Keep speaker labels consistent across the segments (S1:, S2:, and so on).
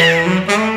S1: Oye,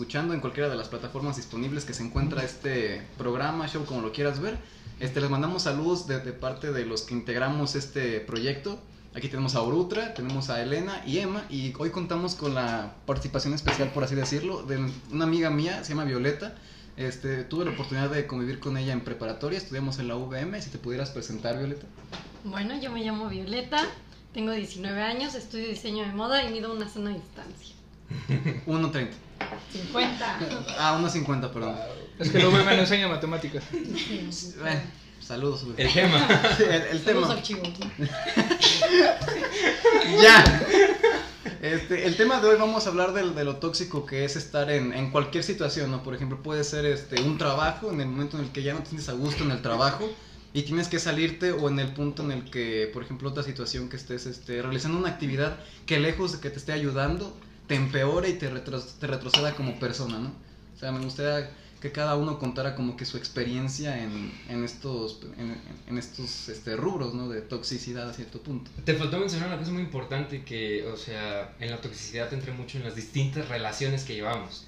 S2: escuchando en cualquiera de las plataformas disponibles que se encuentra este programa, show, como lo quieras ver. Este, les mandamos saludos de, de parte de los que integramos este proyecto. Aquí tenemos a Orutra, tenemos a Elena y Emma y hoy contamos con la participación especial, por así decirlo, de una amiga mía, se llama Violeta. Este, tuve la oportunidad de convivir con ella en preparatoria, estudiamos en la UVM, si te pudieras presentar, Violeta.
S3: Bueno, yo me llamo Violeta, tengo 19 años, estudio diseño de moda y mido una sana distancia.
S2: 1.30.
S3: 50.
S2: Ah, 1.50, perdón.
S4: Es que luego me enseña matemáticas.
S2: Eh, saludos, güey.
S5: El tema.
S2: El, el tema.
S3: Archivos.
S2: Ya. Este, el tema de hoy vamos a hablar del- de, lo tóxico que es estar en, en cualquier situación, ¿no? Por ejemplo, puede ser este, un trabajo, en el momento en el que ya no tienes a gusto en el trabajo y tienes que salirte o en el punto en el que, por ejemplo, otra situación que estés este, realizando una actividad que lejos de que te esté ayudando, te empeora y te, retro- te retroceda como persona, ¿no? O sea, me gustaría que cada uno contara como que su experiencia en, en estos, en, en estos este, rubros, ¿no? De toxicidad a cierto punto.
S5: Te faltó mencionar una cosa muy importante que, o sea, en la toxicidad entra mucho en las distintas relaciones que llevamos.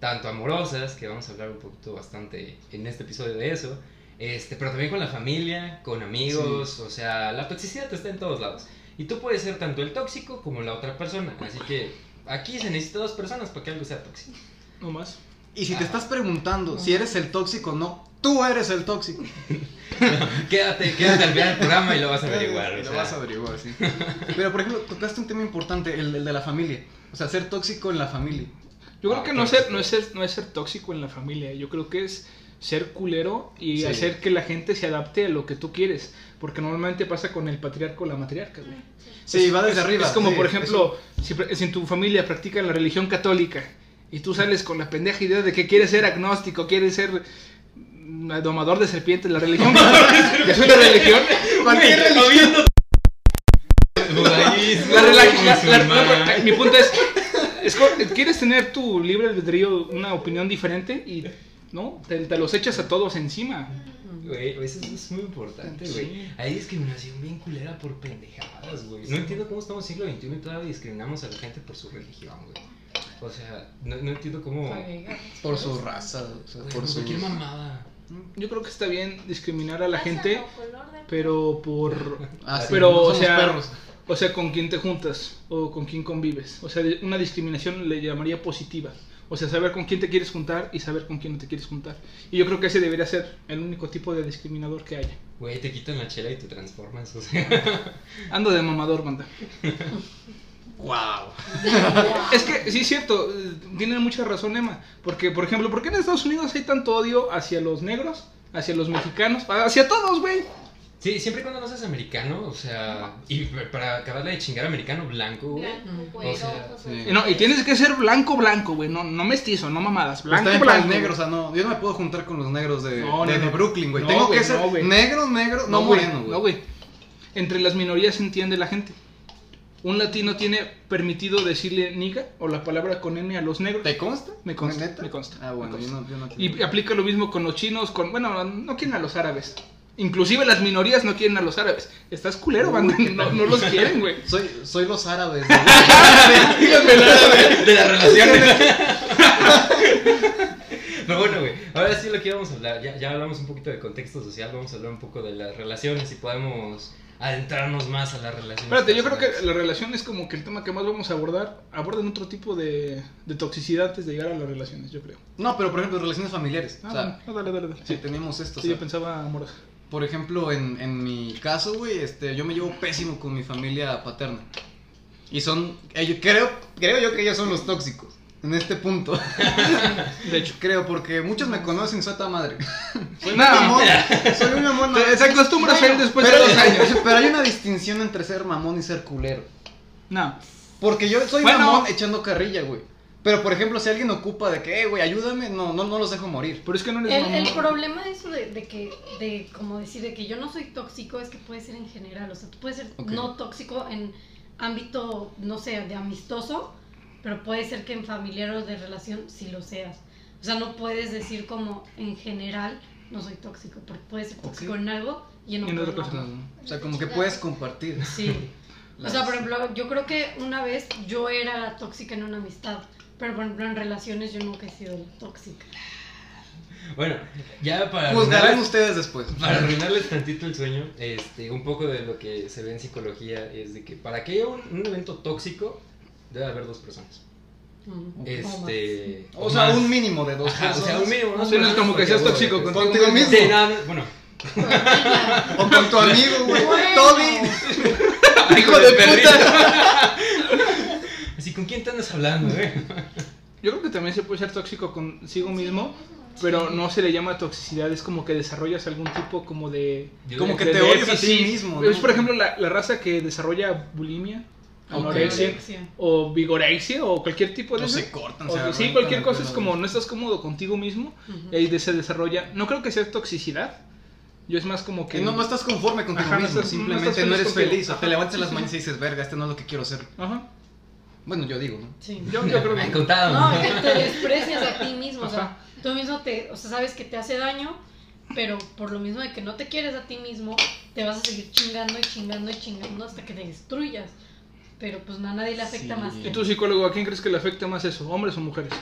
S5: Tanto amorosas, que vamos a hablar un poquito bastante en este episodio de eso, este, pero también con la familia, con amigos, o sea, la toxicidad está en todos lados. Y tú puedes ser tanto el tóxico como la otra persona. Así que aquí se necesita dos personas para que algo sea tóxico.
S4: No más.
S2: Y si te estás preguntando si eres el tóxico o no, tú eres el tóxico.
S5: Quédate, quédate al final del programa y lo vas a averiguar. O
S2: lo
S5: sea.
S2: vas a averiguar, sí. Pero, por ejemplo, tocaste un tema importante, el, el de la familia. O sea, ser tóxico en la familia.
S4: Yo creo
S5: Ah,
S4: que no es,
S5: claro.
S4: ser, no, es ser, no es ser tóxico en la familia. Yo creo que es ser culero y
S2: Sí.
S4: hacer que la gente se adapte a lo que tú quieres. Porque normalmente pasa con el patriarca o la matriarca, güey.
S2: Sí,
S4: Es-
S2: va desde
S4: es-
S2: arriba.
S4: Es como,
S2: sí,
S4: por ejemplo, si, en tu familia practican la religión católica y tú sales con la pendeja idea de que quieres ser agnóstico, quieres ser domador de serpientes, la religión católica es una religión. La no, mi punto es, quieres tener tu libre albedrío, una opinión diferente y no, te, te los echas a todos encima.
S5: Güey, eso es muy importante, güey.
S4: Sí.
S5: Hay discriminación bien culera por pendejadas, güey. No entiendo cómo estamos en el siglo XXI y todavía discriminamos a la gente por su religión, güey. O sea, no, no entiendo cómo...
S2: Por su raza, o sea, por
S5: por
S2: su...
S5: cualquier mamada.
S4: Yo creo que está bien discriminar a la gente, pero por
S2: Ah, sí,
S4: pero
S2: no
S4: o sea,
S2: perros.
S4: o sea, con quién te juntas o con quién convives. O sea, una discriminación le llamaría positiva. O sea, saber con quién te quieres juntar y saber con quién no te quieres juntar. Y yo creo que ese debería ser el único tipo de discriminador que haya.
S5: Güey, te quitan la chela y te transformas, o sea...
S4: Ando de mamador, banda.
S2: Wow.
S4: Es que sí es cierto, eh, tiene mucha razón Emma, porque por ejemplo, ¿por qué en Estados Unidos hay tanto odio hacia los negros, hacia los mexicanos, hacia todos, güey?
S5: Sí, siempre y cuando no seas americano, o sea... Y para acabarle de chingar americano blanco, güey. O sea,
S2: sí.
S4: No, y tienes que ser blanco, blanco, güey, no, no mestizo, no mamadas, blanco, blanco.
S2: negro, o sea, no, yo no me puedo juntar con los negros de,
S4: No, no,
S2: de. Brooklyn, güey.
S4: No,
S2: Tengo
S4: güey,
S2: que ser negro, negro, no, moreno, güey.
S4: No, güey. Entre las minorías se entiende la gente. Un latino tiene permitido decirle niga o la palabra con N a los negros.
S2: ¿Te consta?
S4: Me consta,
S2: ¿Neta?
S4: me consta,
S2: Ah, bueno, yo yo no
S4: Y aplica lo mismo con los chinos, con, bueno, no quieren a los árabes. Inclusive las minorías no quieren a los árabes. Estás culero, banda. No, no los quieren, güey.
S2: Soy, soy los árabes. güey.
S4: Díganme el árabe.
S5: de las relaciones. Pero bueno, güey, ahora sí lo que íbamos a hablar. Ya, ya hablamos un poquito de contexto social, vamos a hablar un poco de las relaciones y podemos adentrarnos más a las relaciones.
S4: Espérate, yo creo que la relación es como que el tema que más vamos a abordar. Abordan otro tipo de, de toxicidad antes de llegar a las relaciones, yo creo.
S2: No, pero por ejemplo, relaciones familiares.
S4: Ah,
S2: o sea,
S4: no, dale, dale, dale.
S2: sí, teníamos esto. o
S4: Sí,
S2: sea,
S4: yo pensaba amorosa.
S2: Por ejemplo, en, en mi caso, güey, este, yo me llevo pésimo con mi familia paterna. Y son, ellos, creo, creo yo que ellos son los tóxicos. En este punto.
S4: De hecho.
S2: creo, porque muchos me conocen, soy ta madre. Soy un mamón. Soy un mamón.
S4: se acostumbras a él después de dos años.
S2: Pero hay una distinción entre ser mamón y ser culero.
S4: No.
S2: Porque yo soy
S4: Bueno.
S2: mamón echando carrilla, güey. Pero por ejemplo, si alguien ocupa de que, güey, ayúdame, no, no, no los dejo morir.
S4: Pero es que no eres
S3: El, el problema de eso de, de que, de como decir, de que yo no soy tóxico es que puede ser en general, o sea, tú puedes ser
S2: Ok.
S3: no tóxico en ámbito, no sé, de amistoso, pero puede ser que en familiar o de relación sí lo seas. O sea, no puedes decir como en general no soy tóxico, porque puedes ser tóxico
S2: Ok.
S3: en algo y en
S4: Y en
S3: otro
S4: otra cosa no.
S2: O sea, como que puedes compartir.
S3: Sí. O
S2: las-
S3: sea, por ejemplo, yo creo que una vez yo era tóxica en una amistad, pero por ejemplo en relaciones yo nunca he sido tóxica.
S5: Bueno, ya para
S2: Juzgarán
S5: arruinarles,
S2: ustedes después.
S5: para arruinarles tantito el sueño, este, un poco de lo que se ve en psicología es de que para que haya un, un evento tóxico debe haber dos personas.
S3: Mm.
S5: Este,
S2: O sea,
S5: más.
S2: un mínimo de dos
S5: Ajá, o sea, un mínimo.
S4: Sí, no es como que seas tóxico contigo
S2: Contigo
S4: mismo.
S2: mismo.
S5: Sí, no, no, bueno.
S2: O con tu amigo, güey.
S3: Bueno.
S2: Toby.
S4: ¡Hijo de puta!
S5: ¿con quién te andas hablando, eh?
S4: Yo creo que también se puede ser tóxico consigo mismo, pero no se le llama toxicidad, es como que desarrollas algún tipo como de...
S5: Yo
S2: Como que
S4: de
S2: te odias a ti mismo.
S4: Es por ejemplo la, la raza que desarrolla bulimia, anorexia o vigorexia o cualquier tipo de
S2: O
S4: eso.
S2: se cortan,
S4: O
S2: se
S4: sí, cualquier cosa es como no estás cómodo contigo mismo
S3: Ujú.
S4: y ahí de- se desarrolla. No creo que sea toxicidad. Yo es más como que
S2: no, no estás conforme contigo
S4: Ajá, no
S2: mismo,
S4: estás-
S2: simplemente
S4: estás
S2: no, eres
S4: contigo.
S2: feliz. O te
S4: Ajá.
S2: levantas en las
S4: Sí, sí,
S2: mañanas y dices, verga, este no es lo que quiero ser.
S4: Ajá.
S2: Bueno, yo digo, ¿no?
S3: Sí.
S4: Yo, yo creo
S5: Me
S4: que
S5: contado.
S3: No, que te desprecias a ti mismo, o sea, tú mismo te, o sea, sabes que te hace daño, pero por lo mismo de que no te quieres a ti mismo, te vas a seguir chingando y chingando y chingando hasta que te destruyas. Pero pues no, a nadie le afecta
S2: Sí.
S3: más
S4: ¿Y tú, psicólogo, a quién crees que le afecta más eso? ¿Hombres o mujeres?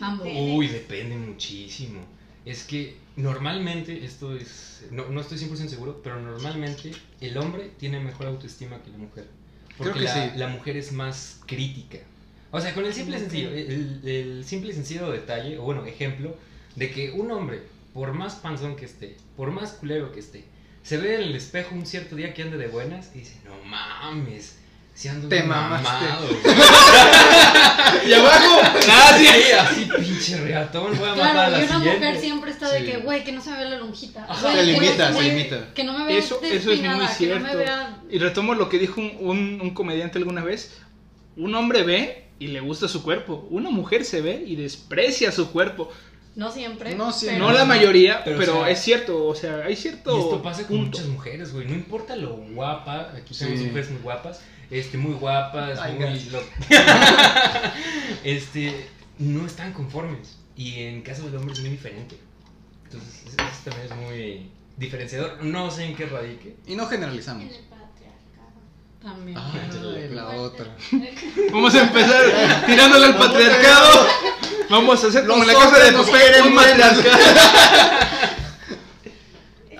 S3: ambos.
S5: Uy, depende muchísimo. Es que normalmente, esto es. No, no estoy 100% seguro, pero normalmente el hombre tiene mejor autoestima que la mujer.
S2: Creo
S5: Porque
S2: que
S5: la,
S2: sí.
S5: la mujer es más crítica. O sea, con el simple sencillo, el, el simple y sencillo detalle, o bueno, ejemplo, de que un hombre, por más panzón que esté, por más culero que esté, se ve en el espejo un cierto día que ande de buenas y dice, no mames, si ando
S2: Te mamaste".
S5: mamado".
S4: ¡Y abajo!
S5: Sí, así pinche reatón, voy a matar a
S3: Claro,
S5: la
S3: y una
S5: siguiente.
S3: mujer siempre está de
S2: Sí.
S3: que, güey, que no se me vea la lonjita.
S5: Ajá.
S2: Se limita, se limita.
S3: Que no me vea
S4: Eso, eso es muy cierto.
S3: no me vea...
S4: Y retomo lo que dijo un, un- un comediante alguna vez. Un hombre ve y le gusta su cuerpo. Una mujer se ve y desprecia su cuerpo.
S3: No siempre.
S2: No siempre.
S4: No la mayoría,
S5: Pero,
S4: pero,
S5: o sea,
S4: es cierto. O sea, hay cierto.
S5: Y esto pasa con
S4: punto.
S5: muchas mujeres, güey. No importa lo guapa, aquí
S2: Sí.
S5: tenemos mujeres muy guapas, este, muy guapas,
S2: Ay,
S5: muy. lo- este, no están conformes. Y en caso del hombre es muy diferente. Entonces, eso, eso también es muy diferenciador. No sé en qué radique.
S2: Y no generalizamos.
S6: En el patriarcado.
S3: También.
S2: Ay, la otra.
S4: Vamos a empezar tirándole al patriarcado. Vamos a hacer como
S2: Los
S4: en la casa de papel, un patriarcado.
S6: Es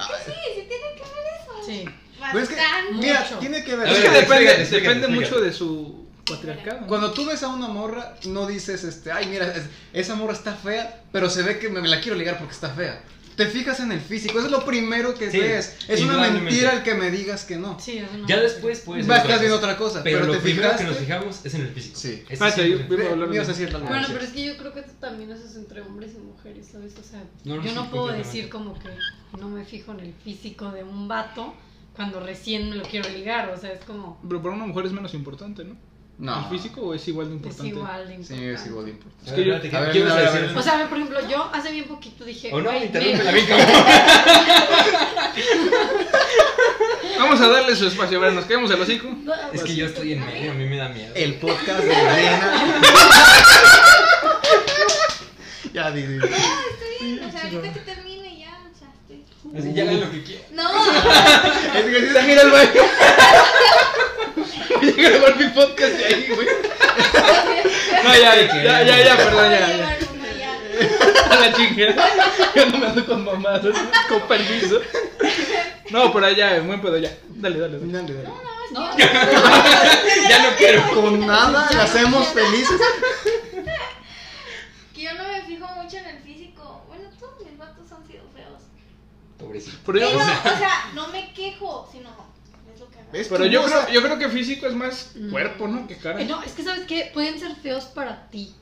S6: que sí, sí tiene que ver eso.
S3: Sí.
S2: Pero es que, mira, tiene que ver.
S5: A
S4: Es que depende,
S5: explícate, explícate,
S4: depende
S5: explícate.
S4: mucho de su patriarcado.
S2: Cuando tú ves a una morra, no dices, este, ay, mira, es- esa morra está fea, pero se ve que me, me la quiero ligar porque está fea. Te fijas en el físico, eso es lo primero que
S5: Sí,
S2: ves. Es una mentira el que me digas que no.
S3: Sí, no.
S5: Ya después puedes.
S2: Vas estás viendo otra cosa,
S5: Pero,
S2: pero,
S5: lo
S2: te
S5: primero
S2: fijaste.
S5: que nos fijamos es en el físico.
S2: Sí.
S5: Eso
S4: Espérate,
S5: siempre.
S4: yo- Iba a hablar
S2: Me ibas a
S4: de-
S2: decir algo.
S3: Bueno, pero es que yo creo que esto también eso es entre hombres y mujeres, ¿sabes? O sea,
S5: No, no,
S3: yo
S5: sí,
S3: no puedo decir como que no me fijo en el físico de un vato cuando recién me lo quiero ligar, o sea, es como,
S4: Pero para una mujer es menos importante, ¿no?
S2: No.
S4: ¿El físico o es igual de
S3: es
S4: importante?
S3: igual de
S2: Sí,
S3: importante.
S2: es igual de importante.
S4: Es que yo-
S2: a ver,
S5: ¿qué ibas
S2: a ver, a
S5: decir?
S2: ver.
S3: O sea, por ejemplo, yo hace bien poquito dije...
S5: O no,
S3: "Güey,
S5: interrúmpela
S3: me-
S5: bien, cabrón.
S4: Vamos a darle su espacio, a ver, nos quedamos al hocico.
S5: Es que yo estoy en medio, a mí me da miedo.
S2: El podcast de Elena. ya, di, di.
S6: No, estoy bien. O sea, ahorita que termine ya, o sea, estoy.
S5: Así, ya hagan lo que quieran.
S6: No,
S2: Es que sí,
S4: También al baño. Grabar mi podcast de ahí, güey. No, ya, ya, ya, ya, perdón, ya, ya.
S6: ya.
S4: A la chingada. Yo no me ando con mamadas, con permiso. No, pero ya, buen pedo, ya. Dale, dale, dale.
S2: Dale, dale.
S3: No,
S5: Ya no quiero.
S2: Con nada la hacemos felices.
S6: Que yo no me fijo mucho en el físico. Bueno, todos mis vatos han sido feos.
S5: Pobrecito.
S4: Pero
S6: o sea, no me quejo, sino es lo que hago.
S2: ¿Ves?
S4: pero yo creo, yo creo que físico es más
S3: No.
S4: cuerpo, ¿no? Que cara.
S3: Eh, no, es que sabes qué, pueden ser feos para ti.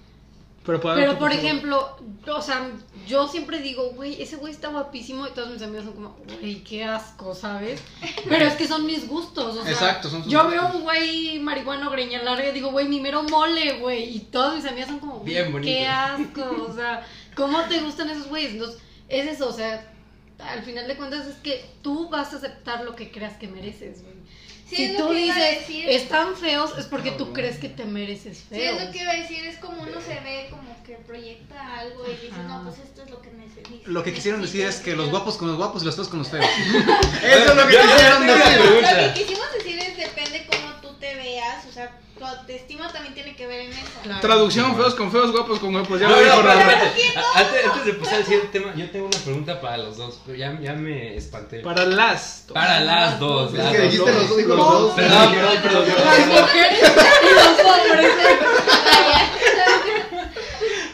S4: Pero, para
S3: Pero por ejemplo, o sea, yo siempre digo, güey, ese güey está guapísimo y todos mis amigos son como, güey, qué asco, ¿sabes? Pero es que son mis gustos, o sea,
S2: Exacto, son sus
S3: yo
S2: gustos.
S3: veo un güey marihuano greña larga y digo, güey, mi mero mole, güey, y todos mis amigos son como, güey,
S5: Bien bonito.
S3: qué asco, o sea, ¿cómo te gustan esos güeyes? Entonces, es eso, o sea, al final de cuentas es que tú vas a aceptar lo que creas que mereces, güey.
S6: Sí,
S3: si tú dices,
S6: decir.
S3: están feos, es porque tú
S2: Cabrón.
S3: crees que te mereces
S6: Sí,
S3: feos.
S6: es lo que iba a decir, es como uno se ve como que proyecta algo y dice,
S3: Ajá.
S6: no, pues esto es lo que necesito.
S2: Lo que quisieron decir es que los
S6: guapos
S2: con los guapos y los feos con los feos. Eso es lo que quisieron decir.
S6: Lo que quisimos decir es depende cómo tú te veas, o sea, tu autoestima también tiene que ver en eso.
S3: Claro.
S4: Traducción, feos con feos, guapos con guapos. Ya
S5: No,
S4: lo
S5: no,
S4: dijo.
S5: A- Antes, antes de pasar al siguiente tema, yo tengo una pregunta para los dos. Pero ya, ya me espanté.
S4: Para las.
S5: Para las dos.
S2: Es
S5: las
S2: que
S5: dos.
S2: dijiste los dos, dijo los dos.
S5: Perdón, perdón, perdón.
S3: Las mujeres y los hombres.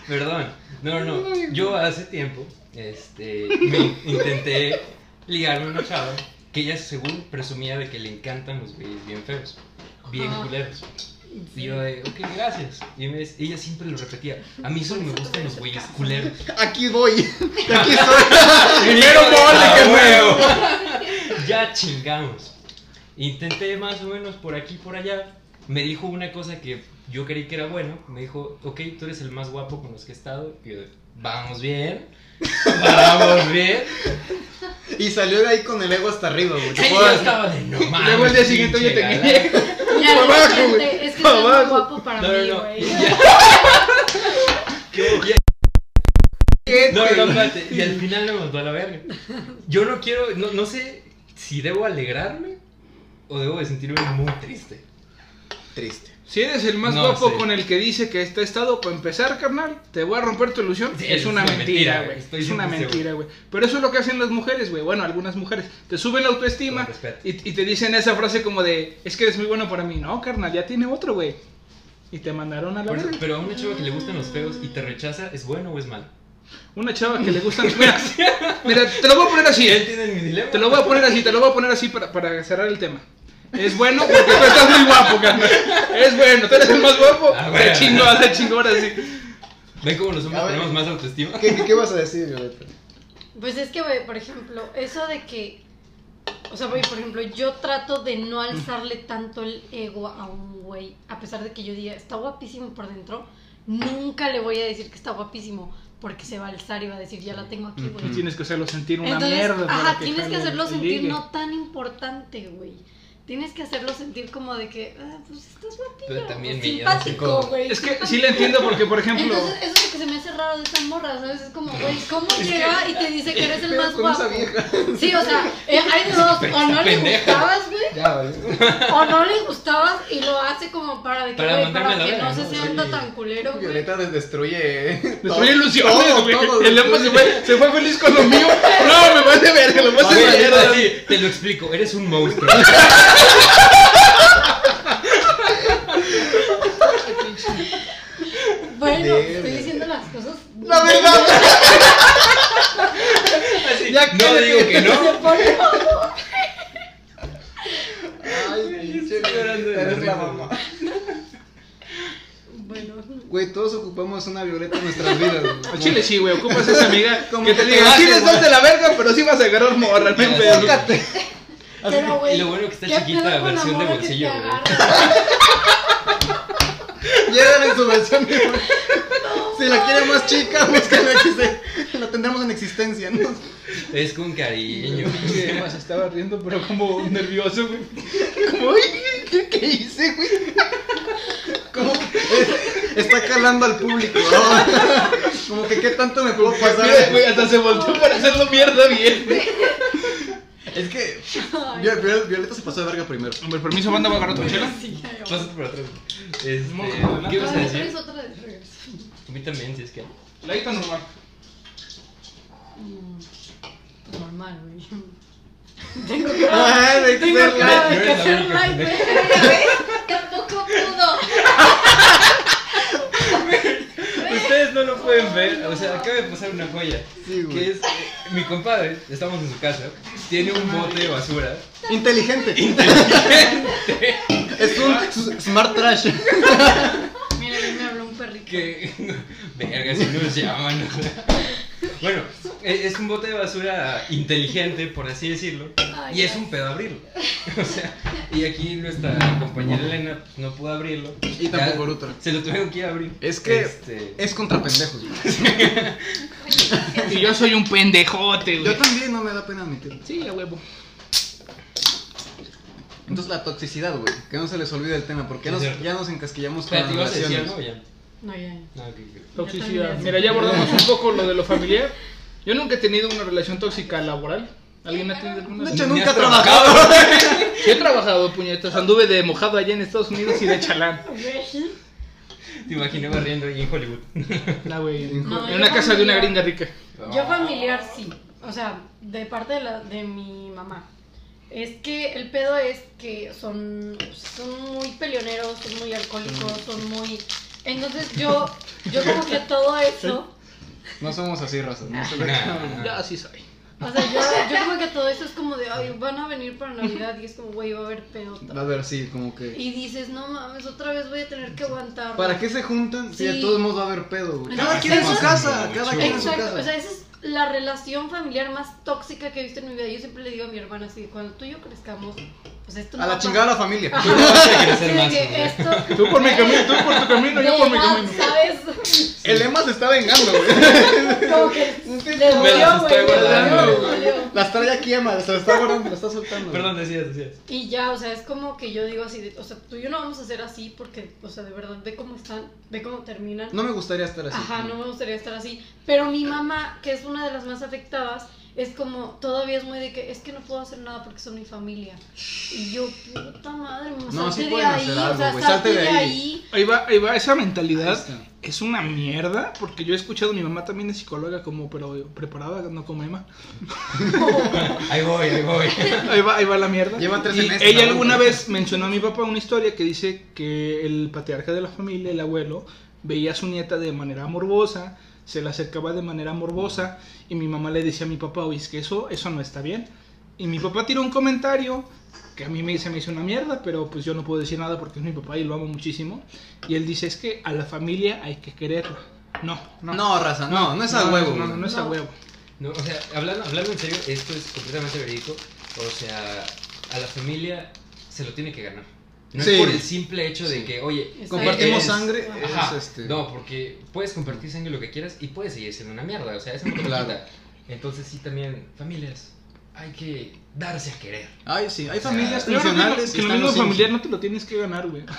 S5: Perdón. No, no, no. Yo hace tiempo este, me intenté ligarme a una chava que ella según presumía de que le encantan los güeyes bien feos, bien culeros. Y yo de, ok, gracias. Y me- ella siempre lo repetía. A mí solo me gustan los güeyes culeros.
S2: Aquí voy. Aquí estoy.
S5: Primero
S2: mole que
S5: huevo. Ya chingamos. Intenté más o menos por aquí por allá. Me dijo una cosa que yo creí que era bueno. Me dijo, ok, tú eres el más guapo con los que he estado. Y yo, vamos bien. Vamos bien.
S2: Y salió de ahí con el ego hasta arriba, güey.
S5: Yo estaba de no mames.
S4: Luego el día siguiente,
S5: pinche
S4: te
S5: galán".
S4: quería.
S3: Y al
S4: Pa' abajo,
S3: día
S4: güey.
S3: siguiente, Es que estás muy guapo para
S5: No,
S3: mí,
S5: no, no.
S3: güey.
S5: No, no, espérate. Y al final me mandó a la verga. Yo no quiero, no, no sé si debo alegrarme o debo de sentirme muy triste.
S2: Triste.
S4: Si eres el más
S5: No
S4: guapo
S5: sé.
S4: con el que dice que está estado para empezar, carnal, te voy a romper tu ilusión.
S5: Sí,
S4: es una mentira, güey. Es una
S5: 100%
S4: mentira, güey. Pero eso es lo que hacen las mujeres, güey. Bueno, algunas mujeres. Te suben la autoestima y, y te dicen esa frase como de, es que eres muy bueno para mí. No, carnal, ya tiene otro, güey. Y te mandaron a la verga.
S5: pero a una chava que le gustan los feos y te rechaza, ¿es bueno o es malo?
S4: Una chava que le gustan... Mira, mira, te lo voy a poner así. ¿eh?
S5: ¿Entienden mi dilema?
S4: Te lo voy a poner así, te lo voy a poner así para, para cerrar el tema. Es bueno porque tú estás muy guapo, carnal. Es bueno, tú eres el más guapo.
S5: Ah,
S4: Se
S5: bueno.
S4: chingó, se chingó ahora sí.
S5: ¿Ven cómo los hombres
S2: A ver.
S5: tenemos más autoestima?
S2: ¿Qué, qué, qué vas a decir, Violeta?
S3: Pues es que, güey, por ejemplo, eso de que. O sea, güey, por ejemplo, yo trato de no alzarle tanto el ego a un güey, a pesar de que yo diga, está guapísimo por dentro, nunca le voy a decir que está guapísimo, porque se va a alzar y va a decir, ya la tengo aquí,
S4: Y
S3: güey.
S4: tienes que hacerlo sentir una
S3: Entonces,
S4: mierda.
S3: ajá, tienes que hacerlo sentir
S4: ligue.
S3: no tan importante, güey. Tienes que hacerlo sentir como de que, ah, pues estás guapillo.
S5: Pero también
S3: simpático, güey.
S4: Es que sí le entiendo porque, por ejemplo,
S3: Entonces, eso es lo que se me hace raro de esa morra, ¿sabes? Es como, güey, ¿cómo llega y te dice que eres el más
S2: con
S3: guapo?
S2: esa vieja.
S3: Sí, o sea, eh, hay dos, o no le gustabas, güey, o no le gustabas y lo hace como para, de que,
S5: Para a
S3: que no se
S5: ¿no?
S3: sienta
S5: Sí.
S3: tan culero, güey.
S2: Violeta des- destruye.
S4: destruye ilusiones, güey. el Lempa se fue, se fue feliz con lo mío. No, me vale verga, lo vas a
S5: así, te lo explico, eres un monstruo.
S3: Bueno, estoy diciendo las cosas.
S2: La verdad.
S5: Así,
S2: Ya
S5: no
S2: cállate.
S5: digo que no.
S2: Ay,
S5: Estoy llorando de
S2: Eres la mamá.
S3: Bueno,
S2: Güey, todos ocupamos una Violeta en nuestras vidas. güey.
S4: Al chile sí, güey, ocupas esa amiga
S2: Como
S4: que te
S2: que
S4: diga, les das
S2: güey.
S4: de la verga, pero sí vas a agarrar morra, no.
S2: Enfócate.
S3: Pero, güey.
S5: y lo bueno que está
S3: ¿qué
S5: chiquita,
S3: la
S5: versión de bolsillo, güey.
S2: Llévala en su versión de. Si la quiere más chica, búscala que se. La tendremos en existencia, ¿no?
S5: Es con cariño.
S4: Pinche se estaba riendo, pero como nervioso, güey.
S2: Como, "Ay, ¿qué, qué hice, güey? Como que es- está calando al público, ¿no? Como que qué tanto me puedo pasar.
S4: Mira, güey, hasta se volteó para hacerlo mierda bien.
S2: Es que
S3: Ay,
S2: Viol- Viol- Violeta se pasó de verga primero.
S4: Hombre, permiso, banda, a agarrar tu chela.
S3: sí, ya, ya.
S5: Pásate por atrás. Este, ¿Qué ibas a
S3: Ah,
S5: decir?
S3: traes otra de regreso.
S5: A mí también, si es que.
S4: La hita normal.
S3: Mm, Pues normal, güey. Tengo que
S2: Ay, de
S3: Tengo que ser
S5: única
S3: light, güey.
S6: Tampoco pudo.
S5: Ustedes no lo pueden ver, o sea, acaba de pasar una joya.
S2: Sí, güey.
S5: que es, eh, mi compadre, estamos en su casa, tiene un bote de basura.
S2: Inteligente. Es un smart trash.
S3: Mira, me habló un perrito.
S5: que. Verga, si nos llaman. Bueno, e- es un bote de basura inteligente, por así decirlo.
S3: Ay,
S5: Y es un pedo abrirlo. O sea, y aquí nuestra compañera Elena pues, no pudo abrirlo.
S2: Y tampoco Lutra.
S5: Se lo tuvieron que ir a abrir.
S2: Es que
S5: Este,
S2: es contra pendejos, güey.
S4: Y yo soy un pendejote, güey.
S2: Yo también no me da pena admitirlo.
S4: Sí, a huevo.
S2: Entonces la toxicidad, güey. Que no se les olvide el tema, porque ya nos,
S5: cierto.
S2: ya nos encasquillamos con las
S5: ¿te ibas a decir
S2: relaciones.
S5: ya?
S3: No, ya,
S5: ok.
S4: Toxicidad. Mira, ya abordamos un poco lo de lo familiar. Yo nunca he tenido una relación tóxica laboral. ¿Alguien ha tenido alguna?
S2: De hecho, nunca he trabajado.
S4: Sí he trabajado, puñetas. Anduve de mojado allá en Estados Unidos y de chalán.
S5: Te imaginé barriendo ahí en Hollywood.
S4: La güey.
S3: No,
S4: en
S3: yo
S4: una casa de una gringa rica.
S3: Yo familiar sí, o sea, de parte de, la, de mi mamá. Es que el pedo es que son, son muy peleoneros, son muy alcohólicos, son muy... Entonces yo, yo como que todo eso,
S2: No somos así, raza. No se
S5: Nah.
S4: Ya así soy.
S3: o sea, yo, yo como que todo eso es como de, ay, van a venir para Navidad y es como, güey, va a haber pedo.
S2: A ver, sí, como que.
S3: Y dices, no mames, otra vez voy a tener que aguantar.
S2: ¿Para qué se juntan si de
S3: Sí.
S2: todos modos va a haber pedo, güey? Cada quien en su casa, cada quien en su
S3: Exacto,
S2: casa.
S3: o sea, esa es la relación familiar más tóxica que he visto en mi vida. Yo siempre le digo a mi hermana así, cuando tú y yo crezcamos, pues esto no
S2: A la chingada la familia.
S5: No a crecer más.
S3: esto...
S4: Tú por mi camino, tú por tu camino, yo por mi camino.
S3: ¿Sabes?
S2: El Emma se está vengando, güey.
S3: Como que le
S5: las
S3: dolió, güey.
S2: Las trae aquí Emma, se las está guardando, las está soltando.
S5: Perdón, decías, decías.
S3: Y ya, o sea, es como que yo digo así, de- o sea, tú y yo no vamos a ser así porque, o sea, de verdad, ve cómo están, ve cómo terminan.
S2: No me gustaría estar así.
S3: Ajá, no me gustaría estar así. Pero mi mamá, que es una de las más afectadas, es como, todavía es muy de que es que no puedo hacer nada porque son mi familia. Y yo, puta madre, mamá,
S2: No,
S3: salte
S2: sí
S3: de
S2: pueden
S3: ahí,
S2: hacer
S3: o
S2: algo,
S3: sea,
S2: güey,
S3: salte
S2: salte de
S3: de
S2: ahí.
S3: ahí.
S4: Ahí va, ahí va, esa mentalidad es una mierda, porque yo he escuchado, mi mamá también es psicóloga, como, pero preparada, no como Emma.
S5: Ahí voy, ahí voy.
S4: Ahí va, ahí va la mierda.
S2: Lleva tres
S4: Y
S2: semestres,
S4: ella
S2: la
S4: alguna vez mencionó a mi papá una historia que dice que el patriarca de la familia, el abuelo, veía a su nieta de manera morbosa, se la acercaba de manera morbosa, y mi mamá le decía a mi papá, oye, es que eso, eso no está bien. Y mi papá tiró un comentario que a mí me, se me hizo una mierda, pero pues yo no puedo decir nada porque es mi papá y lo amo muchísimo. Y él dice, es que a la familia hay que quererla. No, no.
S2: No, raza, no, no es a huevo.
S4: No, no, no es a
S3: No.
S4: huevo.
S5: No, o sea, hablando, hablando en serio, esto es completamente verídico. O sea, a la familia se lo tiene que ganar. No
S2: Sí.
S5: es por el simple hecho de
S2: Sí.
S5: que, oye,
S2: Compartimos sangre,
S5: Ajá,
S2: es este.
S5: No, porque puedes compartir sangre lo que quieras y puedes seguir siendo una mierda. O sea, eso no te
S2: Claro.
S5: Entonces, sí, también, familias, hay que darse a querer.
S2: Ay, sí, hay
S5: O sea,
S2: familias
S4: que,
S2: funcionales
S4: que
S2: y
S4: lo mismo familiar no te lo tienes que ganar, güey.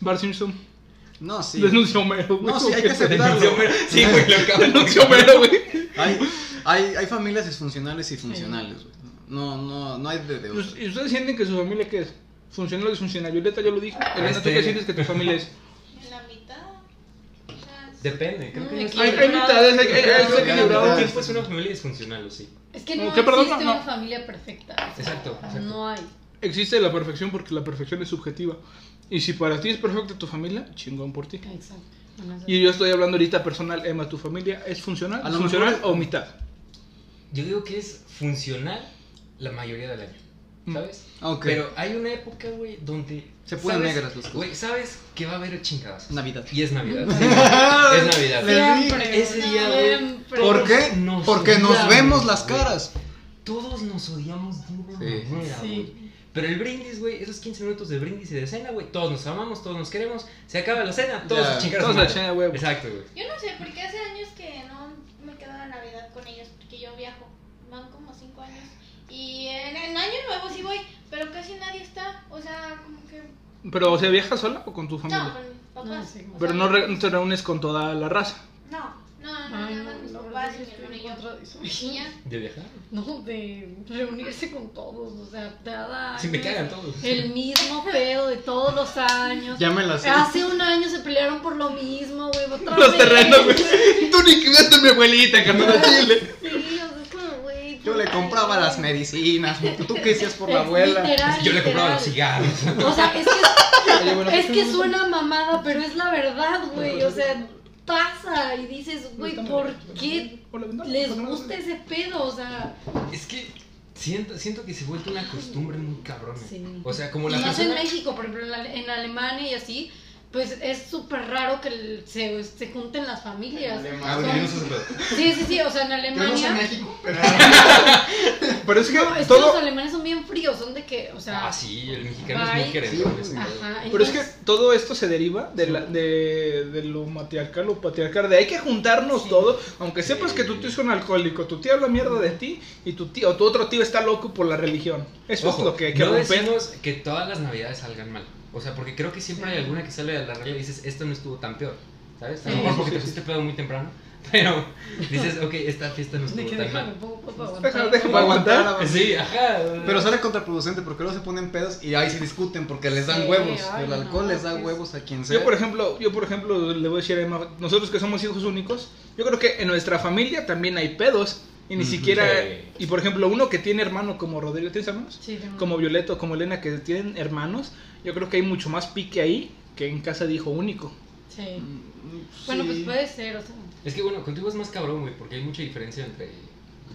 S4: Bar Simpson.
S2: No, sí.
S4: Denuncia a Homero, güey.
S2: No, sí, hay que aceptarlo.
S5: Sí, güey, lo acabo de
S4: Homero, güey.
S2: Hay, hay, hay familias disfuncionales y funcionales, güey. No, no, no hay de, de otra.
S4: ¿Y ustedes sienten que su familia qué es? ¿Funcional o disfuncional? Violeta ya lo dijo. Elena, ¿tú
S5: Este-
S4: qué sientes que tu familia es?
S6: En la mitad.
S5: Depende, creo que
S3: Mm,
S5: no
S3: aquí-
S4: Hay, hay mitades, hay, equilibrado.
S5: tiempo es una familia disfuncional, o sí.
S3: Es que no
S4: ¿Qué, perdón?
S3: existe una familia perfecta.
S5: Exacto, exacto.
S3: No hay.
S4: Existe la perfección porque la perfección es subjetiva. Y si para ti es perfecta tu familia, chingón por ti.
S3: Exacto.
S4: Y yo estoy hablando ahorita personal, Emma, ¿tu familia es funcional? ¿Funcional
S2: mejor-
S4: o mitad?
S5: Yo digo que es funcional la mayoría del año,
S4: Mm.
S5: ¿sabes? Pero hay una época, güey, donde...
S2: Se ponen
S5: sabes-
S2: negras las cosas.
S5: Güey, sabes que va a haber chingadas.
S2: Navidad.
S5: Y es Navidad. sí, es Navidad.
S3: Siempre,
S5: Ese día, güey,
S3: siempre.
S2: ¿Por qué?
S5: Nos
S2: Porque nos vemos las
S5: güey.
S2: caras.
S5: Todos nos odiamos de una
S2: Sí.
S5: manera,
S3: Sí.
S5: güey. Pero el brindis, güey, esos 15 minutos de brindis y de cena, güey, todos nos amamos, todos nos queremos. Se acaba la cena, todos a su
S4: todos a
S5: madre.
S4: chingar a huevo.
S5: Exacto, güey.
S6: Yo no sé, porque hace años que no me quedo la Navidad con ellos, porque yo viajo. Van como cinco años. Y en, en Año Nuevo sí voy, pero casi nadie está. O sea, como que.
S4: Pero, o sea, ¿viajas sola o con tu familia?
S6: No, con mis papás.
S3: No, sí,
S4: Pero
S6: sea,
S4: no, re- no te reúnes con toda la raza.
S6: No, no, no,
S3: Ay, no,
S6: más mis
S3: la
S6: papás y
S3: es
S6: mi hermano y yo. Y ya.
S5: ¿De viajar?
S3: No, de reunirse con todos, o sea, cada
S5: Sí, me
S3: año
S5: cagan todos.
S3: El mismo pedo de todos los años.
S2: Llámenla así.
S3: Hace un año se pelearon por lo mismo, güey, otra
S4: Los
S3: vez.
S4: terrenos, güey. Tú ni cuidaste a mi abuelita, carnal de Chile.
S3: Sí, o sea.
S2: Yo le compraba las medicinas. ¿Tú qué hacías por la
S3: Es
S2: abuela?
S3: literal,
S5: Yo le compraba
S3: literal.
S5: los cigarros.
S3: O sea, es que, es
S4: ¿por
S3: que suena mamada, pero es la verdad, güey. O sea, pasa y dices, güey, ¿por qué les gusta ese pedo? O sea,
S5: Es que Siento, siento que se ha vuelto una costumbre muy cabrona.
S3: Sí.
S5: O sea, como la
S3: y más en. México, por ejemplo, en Alemania y así, pues es súper raro que el- se, se junten las familias.
S5: Ah,
S3: Son-
S5: bueno, yo no sé ese pedo.
S3: Sí, sí, sí, o sea, en
S2: Yo no sé
S3: Alemania...
S2: México, pero.
S4: Pero es que
S3: No, es que
S4: todo.
S3: los alemanes son bien fríos, son de que, o sea...
S5: Ah, sí, el mexicano es muy querendón.
S2: Sí,
S3: Ajá,
S5: pedo.
S4: Pero es que todo esto se deriva de, la, de, de lo matriarcal o patriarcal, de hay que juntarnos
S3: Sí.
S4: todos, aunque sepas
S5: Sí.
S4: que tu tío es un alcohólico, tu tío habla mierda de ti y tu tío o tu otro tío está loco por la religión. Eso
S5: Ojo,
S4: es lo que hay que
S5: no
S4: romper.
S5: que todas las navidades salgan mal. O sea, porque creo que siempre hay alguna que sale de la regla y dices, esto no estuvo tan peor. ¿Sabes? A lo mejor porque te fuiste pedo muy temprano. Pero dices, ok, esta fiesta no
S3: De
S5: estuvo tan
S3: déjame
S5: mal.
S4: Déjame-
S3: aguantar.
S4: déjame aguantar.
S5: Sí, ajá.
S2: Pero sale contraproducente porque luego se ponen pedos y ahí se discuten porque les dan
S3: Sí,
S2: huevos.
S3: ay,
S2: el
S3: no,
S2: alcohol les da huevos a quien sea.
S4: Yo por ejemplo, yo por ejemplo le voy a decir a Emma, nosotros que somos hijos únicos, yo creo que en nuestra familia también hay pedos y ni siquiera
S5: Sí.
S4: y por ejemplo uno que tiene hermano como Rodrigo, ¿tienes hermanos?
S3: Sí, de-
S4: Como Violeto, como Elena que tienen hermanos, yo creo que hay mucho más pique ahí que en casa de hijo único.
S3: Sí.
S2: Mm,
S3: Bueno,
S2: sí.
S3: pues puede ser, o sea...
S5: Es que bueno, contigo es más cabrón, güey, porque hay mucha diferencia entre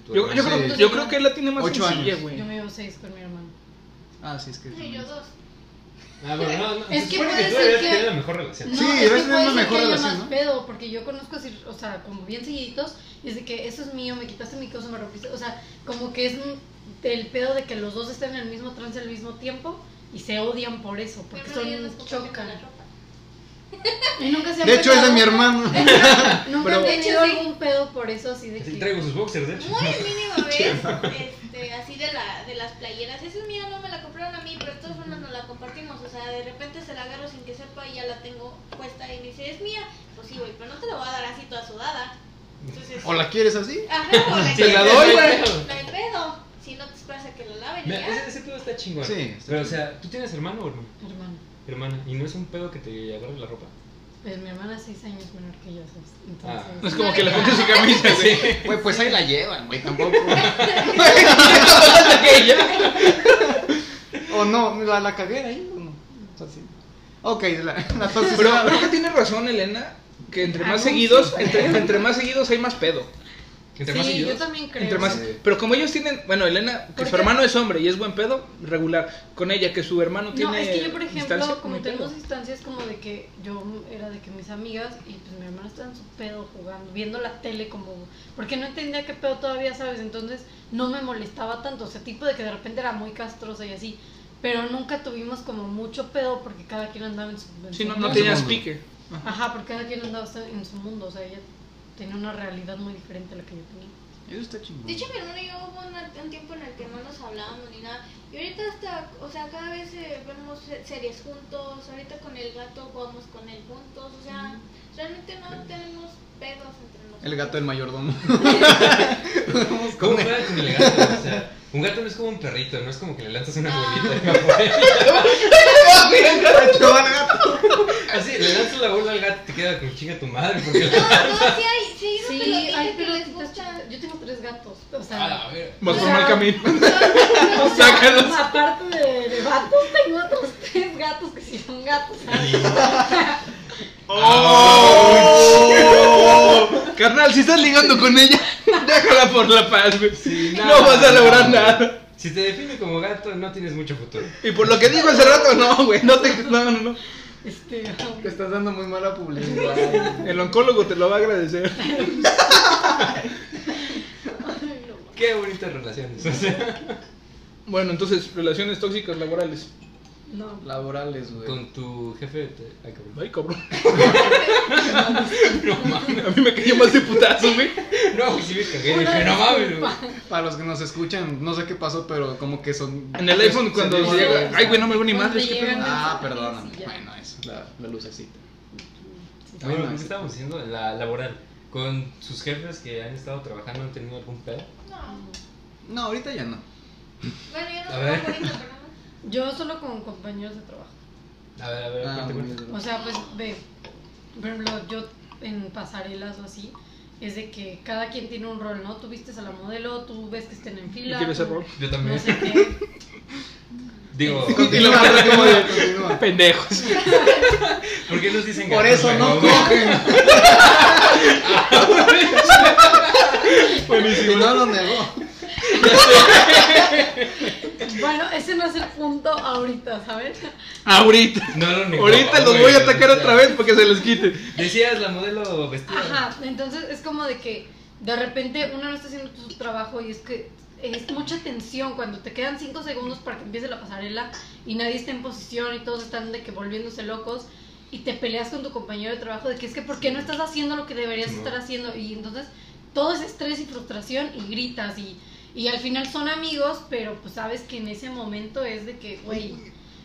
S5: tu
S4: Yo, yo creo,
S2: Sí.
S4: yo creo que él la tiene más
S2: Ocho
S4: sencilla,
S2: años.
S4: güey.
S3: Yo me llevo seis con mi hermano.
S2: Ah, sí, es que.
S6: Y yo dos.
S5: Ah, bueno, no, no.
S3: Es que puede
S5: tú
S3: ser
S5: deberías
S3: que-
S5: tener la mejor relación.
S3: No,
S2: Sí,
S3: es que puede ser
S2: mejor
S3: que haya
S2: relación,
S3: más
S2: ¿no?
S3: pedo, porque yo conozco así, o sea, como bien seguiditos, y es de que eso es mío, me quitaste mi cosa, me rompiste, o sea, como que es un- el pedo de que los dos estén en el mismo trance al mismo tiempo y se odian por eso, porque
S6: Pero
S3: son chocan.
S6: la ropa.
S3: Y nunca se han
S2: De hecho, es de mi hermano.
S3: Nunca
S4: Pero-
S3: han
S6: De hecho,
S3: tenido
S6: sí.
S3: algún pedo por eso, así de que...
S5: traigo sus boxers, de hecho.
S6: Muy mínima vez, este, así de, la, de las playeras. Esa es mía, no me mí, pero de todas formas nos la compartimos. O sea, de repente se la agarro sin que sepa y ya la tengo puesta y me dice, es mía. Pues sí, güey, pero no te la voy a dar así toda sudada. Entonces,
S2: ¿O la quieres así?
S6: ajá, o la
S4: Te la
S6: quieres,
S4: doy, güey.
S6: No hay pedo. Si no te esperas a que la laven y
S5: Mira,
S6: ya.
S5: ese, ese pedo está chingón.
S2: Sí, está
S5: Pero, o sea, ¿tú tienes hermano o hermana?
S3: Hermano.
S5: Hermana. ¿Y no es un pedo que te agarre la ropa?
S3: Pues mi hermana es seis años menor que yo, ¿sabes?
S5: Ah.
S3: Entonces...
S4: No es como que le ponte su camisa, güey.
S2: Güey, pues ahí la llevan, güey, tampoco. o no, la, la cagué ahí, o no. O sea, sí. Ok, la, la
S4: Pero creo que tiene razón Elena, que entre más seguidos, entre, entre más seguidos hay más pedo.
S5: Entre más
S3: Sí, yo
S5: seguidos.
S3: también creo.
S4: Entre más,
S2: Sí.
S4: pero como ellos tienen, bueno, Elena, que
S3: ¿Por
S4: su
S3: qué?
S4: hermano es hombre y es buen pedo, regular. Con ella, que su hermano tiene
S3: No, es que yo, por
S4: distancia,
S3: ejemplo, como
S4: pedo.
S3: tenemos distancias, como de que yo era de que mis amigas y pues mi hermana estaba en su pedo jugando, viendo la tele como. Porque no entendía qué pedo todavía, ¿sabes? Entonces no me molestaba tanto. O sea, tipo de que de repente era muy castrosa y así. Pero nunca tuvimos como mucho pedo porque cada quien andaba en su. en
S4: Sí, no, no
S3: mundo.
S4: tenías
S2: mundo.
S4: pique.
S3: Ajá, porque cada quien andaba en su mundo. O sea, ella tenía una realidad muy diferente a la que yo tenía.
S2: Eso está chingón.
S6: De hecho, mi hermano y yo hubo una- un tiempo en el que no nos hablábamos ni nada. Y ahorita hasta, o sea, cada vez eh, vemos se- series juntos. Ahorita con el gato jugamos con él juntos. O sea, realmente no tenemos pedos entre nosotros.
S2: El gato del mayordomo.
S5: ¿Cómo juega con el gato? O sea, un gato no es como un perrito, no es como que le lanzas una
S6: Ah.
S5: bolita. Así, le lanzas la bola al gato y te queda con chinga tu madre. Porque
S6: No, no, sí hay, sí hay una
S3: Sí,
S6: pelotita
S3: hay
S6: que les
S3: pelotitas
S6: gusta.
S3: Yo tengo tres gatos. O sea,
S5: A la
S3: O
S4: por mal camino.
S3: O sea,
S4: Sácalos.
S3: aparte de, de gatos, tengo otros tres gatos que sí son gatos. ¿sabes?
S4: ¡Oh! Carnal, si estás ligando con ella, déjala por la paz, güey. no,
S5: no,
S4: vas a lograr
S5: no.
S4: nada.
S5: Si te define como gato, no tienes mucho futuro.
S4: Y por lo que dijo hace rato, no, güey, no te. No, no, no.
S3: Este,
S2: Te estás dando muy mala publicidad.
S4: El oncólogo te lo va a agradecer.
S5: Qué bonitas relaciones.
S4: Bueno, entonces, relaciones tóxicas laborales.
S3: No.
S2: Laborales, güey.
S5: con tu jefe. Te... Ay, cabrón.
S4: Ay, cabrón. A mí me cayó más de putazo, güey.
S5: No, güey, sí me cagué. Dije, no mames, güey.
S2: Para los que nos escuchan, no sé qué pasó, pero como que son.
S4: En el iPhone, cuando
S2: se-
S4: llega. Ay, güey, no me veo ni
S3: Cuando
S4: madre. es que
S3: llegan-
S4: pedo.
S2: Ah, perdóname. Bueno, eso, la, la lucecita.
S3: Sí.
S5: Bueno, ¿qué estábamos diciendo? La laboral. Con sus jefes que han estado trabajando, ¿han tenido algún pedo?
S6: No.
S2: No, ahorita ya no.
S6: Bueno, yo no
S5: A ver.
S6: trabajo ahorita, pero no.
S3: Yo solo con compañeros de trabajo.
S5: A ver, a ver,
S2: Ah.
S3: O sea, pues ve, por ejemplo, yo en pasarelas o así, es de que cada quien tiene un rol, ¿no? Tú vistes a la modelo, tú ves que estén en fila.
S4: ¿Quieres ese rol?
S5: Yo también.
S3: No sé qué.
S5: Digo,
S2: Continúa, continúa, continúa.
S4: Pendejos.
S5: ¿por qué nos dicen
S2: Por eso no cogen.
S4: Buenísimo.
S2: Y no lo negó.
S4: Bueno, ese no es el punto ahorita, ¿sabes? Ahorita.
S5: No, no, no.
S4: Ahorita los voy a atacar otra vez porque se les quite.
S5: Decías la modelo vestida.
S3: Ajá, entonces es como de que de repente uno no está haciendo su trabajo y es que es mucha tensión cuando te quedan 5 segundos para que empiece la pasarela y nadie está en posición y todos están de que volviéndose locos y te peleas con tu compañero de trabajo de que es que ¿por qué no estás haciendo lo que deberías estar haciendo? Y entonces todo es estrés y frustración y gritas y y al final son amigos, pero pues sabes que en ese momento es de que, güey,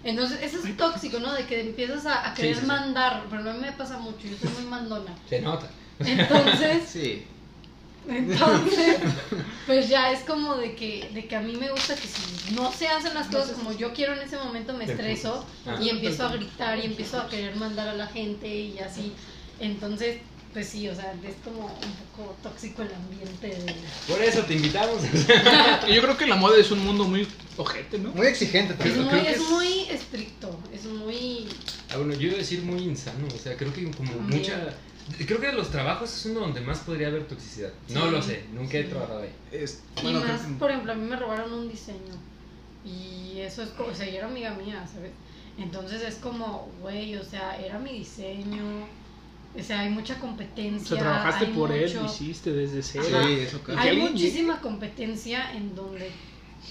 S3: entonces eso es tóxico, ¿no? De que empiezas a, querer
S5: sí, sí.
S3: mandar, pero mí me pasa mucho, yo soy muy mandona.
S5: Se nota.
S3: Entonces,
S2: Sí.
S3: entonces, pues ya es como de que, de que a mí me gusta que si no se hacen las cosas como yo quiero en ese momento, me estreso
S5: empujas.
S3: y
S5: Ah.
S3: empiezo a gritar y empiezo a querer mandar a la gente y así. Entonces, pues sí, o sea, es como un poco tóxico el ambiente de...
S5: Por eso te invitamos.
S4: Yo creo que la moda es un mundo muy ojete, ¿no?
S2: Muy exigente
S3: Es
S2: también.
S3: muy,
S5: que
S3: es
S5: es-
S3: muy estricto, es muy...
S5: Ah, bueno, yo iba a decir muy insano. O sea, creo que como
S3: También.
S5: mucha. Creo que de los trabajos es uno donde más podría haber toxicidad. No lo sé, nunca he trabajado ahí.
S2: Es-
S3: Y
S2: bueno,
S3: más,
S2: que-
S3: por ejemplo, a mí me robaron un diseño. Y eso es como, o sea, ella era amiga mía, ¿sabes? Entonces es como, güey, o sea, era mi diseño. O sea, hay mucha
S4: O
S3: competencia.
S4: sea, trabajaste por él,
S3: mucho-
S4: lo hiciste desde cero.
S2: Sí, eso claro.
S3: Hay
S4: alguien
S3: muchísima competencia en donde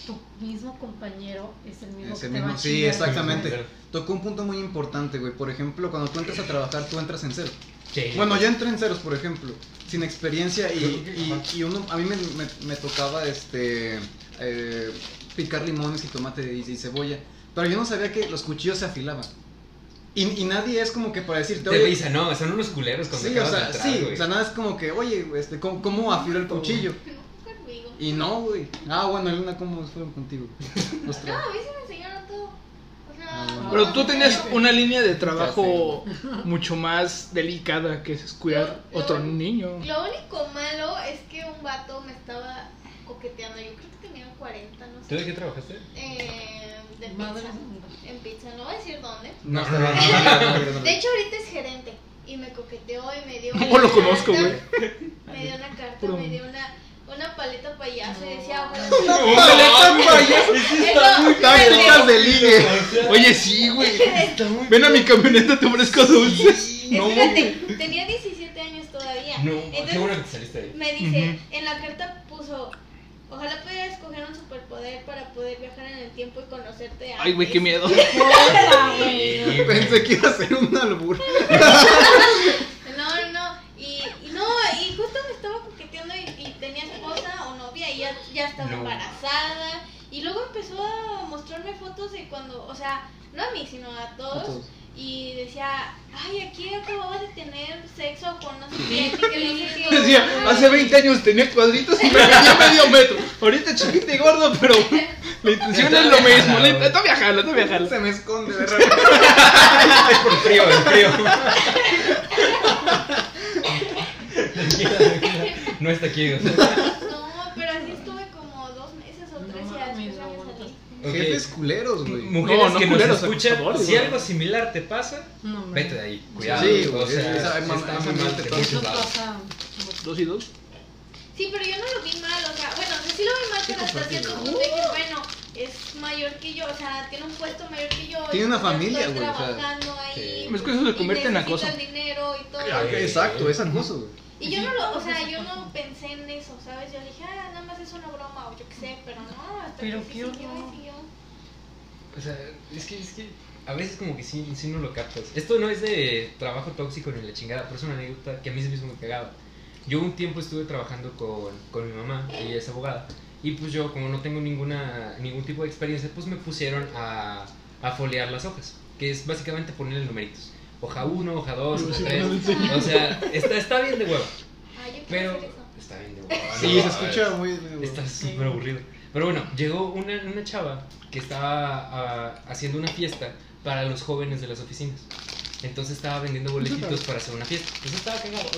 S3: tu mismo compañero es el mismo que te
S2: mismo-
S3: va
S2: sí, exactamente. Tocó un punto muy importante, güey. Por ejemplo, cuando tú entras a trabajar, tú entras en cero.
S5: Sí.
S2: Bueno, yo entré en ceros, por ejemplo, sin experiencia y, y, y uno, a mí me, me- me tocaba este eh, picar limones y tomate y, y cebolla, pero yo no sabía que los cuchillos se afilaban. Y, y nadie es como que para decirte,
S5: Te
S2: oye,
S5: risa, no, son unos culeros cuando
S2: sí, o sea,
S5: de
S2: sí,
S5: güey.
S2: o sea, nada es como que, oye, este, ¿cómo, cómo afilo el cuchillo?
S6: No.
S2: Y no, güey. Ah, bueno, Elena, ¿cómo fueron contigo?
S6: No, a mí sí me enseñaron todo. O sea,
S2: Ah,
S4: Pero tú tenías una línea de trabajo mucho más delicada que es cuidar otro niño.
S6: Lo único malo es que un vato me estaba coqueteando. Yo creo que tenía 40, no
S5: ¿Tú
S6: sé.
S5: de qué trabajaste?
S6: Eh, de
S3: Madre
S6: pizza.
S3: santa.
S6: En pizza, no voy a decir dónde.
S2: No,
S5: No,
S2: está
S5: no,
S2: bien,
S5: no,
S2: no, no, no, no, no.
S6: De hecho, ahorita es gerente. Y me coqueteó y me dio.
S4: No
S6: una
S4: lo conozco,
S6: carta,
S4: güey.
S6: Me dio una carta,
S4: Puro-
S6: me dio una, una paleta payaso y decía. ojalá-
S2: ¡Paleta payaso!
S6: Eso,
S2: Muy tácticas de ligue.
S4: Oye, sí, güey.
S5: Está
S4: Ven a mi camioneta, te ofrezco dulces. No,
S6: Espérate, tenía 17 años todavía.
S5: No,
S6: Entonces,
S5: qué bueno que te saliste ahí.
S6: Me dice, en la carta puso, ojalá pudiera escoger un superpoder para poder viajar en tiempo y conocerte
S4: Ay, güey, qué
S6: antes".
S4: miedo.
S2: Pensé que iba a ser un albur.
S6: No, no, y, y no, y justo me estaba coqueteando y, y tenía esposa o novia y ya, ya estaba
S5: No.
S6: embarazada. Y luego empezó a mostrarme fotos de cuando, o sea, no a mí, sino a todos.
S2: A todos.
S6: Y decía, ay, aquí acababa de tener sexo con no sé quién, y que no sé qué.
S4: Decía, hace 20 años tenía cuadritos y me medía medio metro. Ahorita chiquito y gordo, pero la intención es lo mismo. La- Todavía jala, todavía jala.
S2: Se me esconde de repente.
S5: Es por frío, el frío. Tranquila, tranquila. No está aquí. o sea.
S6: No, pero así estuve como dos meses o tres y ya
S3: mames,
S6: después ya me
S3: aguantas.
S6: salí.
S5: Ok.
S2: Jefes culeros, güey.
S5: Mujeres
S4: No, no
S5: que
S4: culeros,
S5: nos escuchan, si
S4: güey.
S5: algo similar te pasa,
S3: No,
S5: vete de ahí. Cuidado.
S2: Sí,
S5: o sea,
S2: esa-
S5: está
S2: esa
S5: muy mal muchos lados.
S3: pasa.
S4: ¿Dos y dos?
S6: Sí, pero yo no lo vi mal, o sea, bueno, o sea, sí lo vi mal, pero hasta cierto punto dije, bueno, es mayor que yo, o sea, tiene un puesto mayor que yo.
S2: Tiene una
S6: yo
S2: familia, güey, o sea,
S6: trabajando ahí.
S5: sí.
S4: Es que eso se convierte en acoso.
S6: el dinero y todo.
S2: Ah, que Exacto, es acoso, güey.
S6: Y yo no lo, o sea, yo no pensé en eso, ¿sabes? Yo dije, ah, nada más es una broma o yo qué sé, pero no, hasta
S3: Pero
S6: que sí
S3: qué
S6: siguió
S3: horror.
S6: y siguió.
S5: O sea, es que, es que a veces como que sí, sí no lo captas. Esto no es de trabajo tóxico ni la chingada, pero es una anécdota que a mí se me hizo muy cagada. Yo un tiempo estuve trabajando con, con mi mamá, ella es abogada, y pues yo como no tengo ninguna, ningún tipo de experiencia, pues me pusieron a, a foliar las hojas, que es básicamente ponerle numeritos. Hoja 1, hoja 2, hoja 3. O sea, está, está bien de hueva,
S6: Ah,
S5: pero está bien de hueva.
S2: Sí, se escucha muy. muy-
S5: Está súper aburrido. Pero bueno, llegó una, una chava que estaba ah, haciendo una fiesta para los jóvenes de las oficinas. Entonces estaba vendiendo boletitos para hacer una fiesta. Entonces estaba cagado.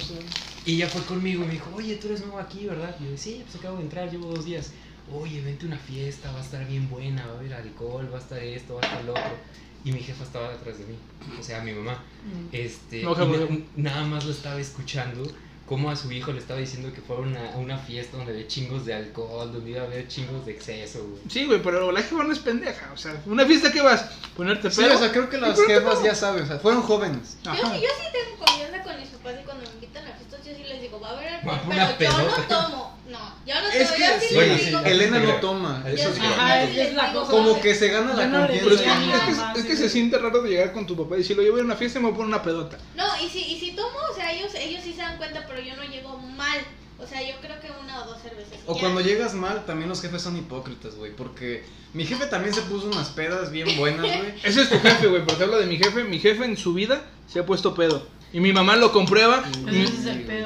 S5: Y ella fue conmigo y me dijo, oye, tú eres nuevo aquí, ¿verdad? Y yo, sí, pues acabo de entrar, llevo dos días. Oye, vente a una fiesta, va a estar bien buena, va a haber alcohol, va a estar esto, va a estar lo otro. Y mi jefa estaba detrás de mí, o sea, mi mamá. Este,
S4: No,
S5: y nada más lo estaba escuchando cómo a su hijo le estaba diciendo que fuera una, a una fiesta donde había chingos de alcohol, donde iba a haber chingos de exceso, güey.
S4: Sí, güey, pero la jefa no es pendeja. O sea, una fiesta que vas, ponerte
S2: Sí,
S4: pedo.
S2: o sea, creo que las jefas ya saben, o sea, fueron jóvenes.
S6: Yo,
S4: Ajá.
S6: sí- yo sí tengo confianza con mis papás y cuando me invitan a fiestas yo sí les digo, va a haber alcohol, pero yo no tomo. No, yo no
S2: Es que
S6: sí
S5: Bueno, sí.
S2: Elena no toma.
S5: Eso sí.
S3: Ajá, es la cosa.
S2: Como
S6: "Va,
S2: que se gana la
S3: no
S2: confianza.
S4: es, que, es se siente raro de llegar con tu papá y decirlo, yo voy a una fiesta y me voy a poner una pedota.
S6: No, y si, y si tomo, o sea, ellos, ellos sí se dan cuenta, pero yo no llego mal. O sea, yo creo que una o dos cervezas.
S2: O
S6: ya.
S2: cuando llegas mal, también los jefes son hipócritas, güey. Porque mi jefe también se puso unas pedas bien buenas, güey.
S4: Ese es tu jefe, güey, porque habla de mi jefe. Mi jefe en su vida se ha puesto pedo. Y mi mamá lo comprueba,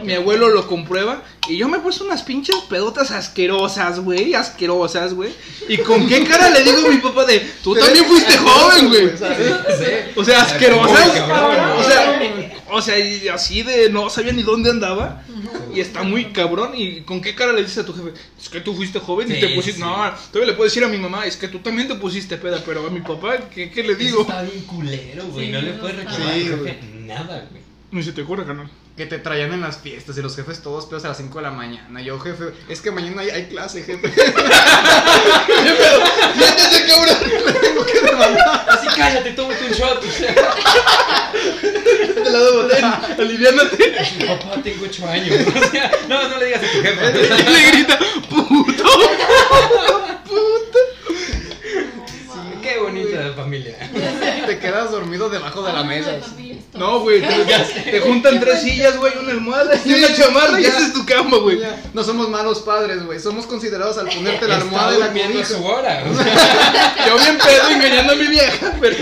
S4: mi, abuelo lo comprueba. Y yo me he puesto unas pinches pedotas asquerosas, güey, asquerosas, güey. ¿Y con qué cara le digo a mi papá de, tú también fuiste joven, güey? O sea, asquerosas. O sea, o sea, y así de no sabía ni dónde andaba. Y está muy cabrón. ¿Y con qué cara le dices a tu jefe? Es que tú fuiste joven y te pusiste.
S5: sí.
S4: No, todavía le puedo decir a mi mamá, es que tú también te pusiste peda. Pero a mi papá, ¿qué, qué le
S5: Eso
S4: digo?
S5: está bien culero, güey.
S3: Sí,
S5: no le puedes reclamar nada, güey.
S4: Ni se te ocurre, canal.
S2: Que te traían en las fiestas y los jefes todos pedos a las 5 de la mañana. Yo, jefe, es que mañana hay, hay clase, jefe.
S4: ¡Siéntese, cabrón!
S5: Así cállate, tómate un shot. O sea,
S4: Te la ten, aliviánate.
S5: papá, tengo 8 años. O sea, no, no le digas a tu jefe.
S4: Y le grita, puto.
S5: Qué bonita familia.
S2: te quedas dormido debajo de la mesa.
S4: No, güey, te, te juntan tres sillas, güey, una almohada y una chamarra y
S2: ya.
S4: esa es tu cama, güey.
S2: No somos malos padres, güey. Somos considerados al ponerte la almohada
S5: Está
S2: y la cobija.
S5: su hora. O sea,
S4: Yo bien pedo engañando a mi vieja, pero.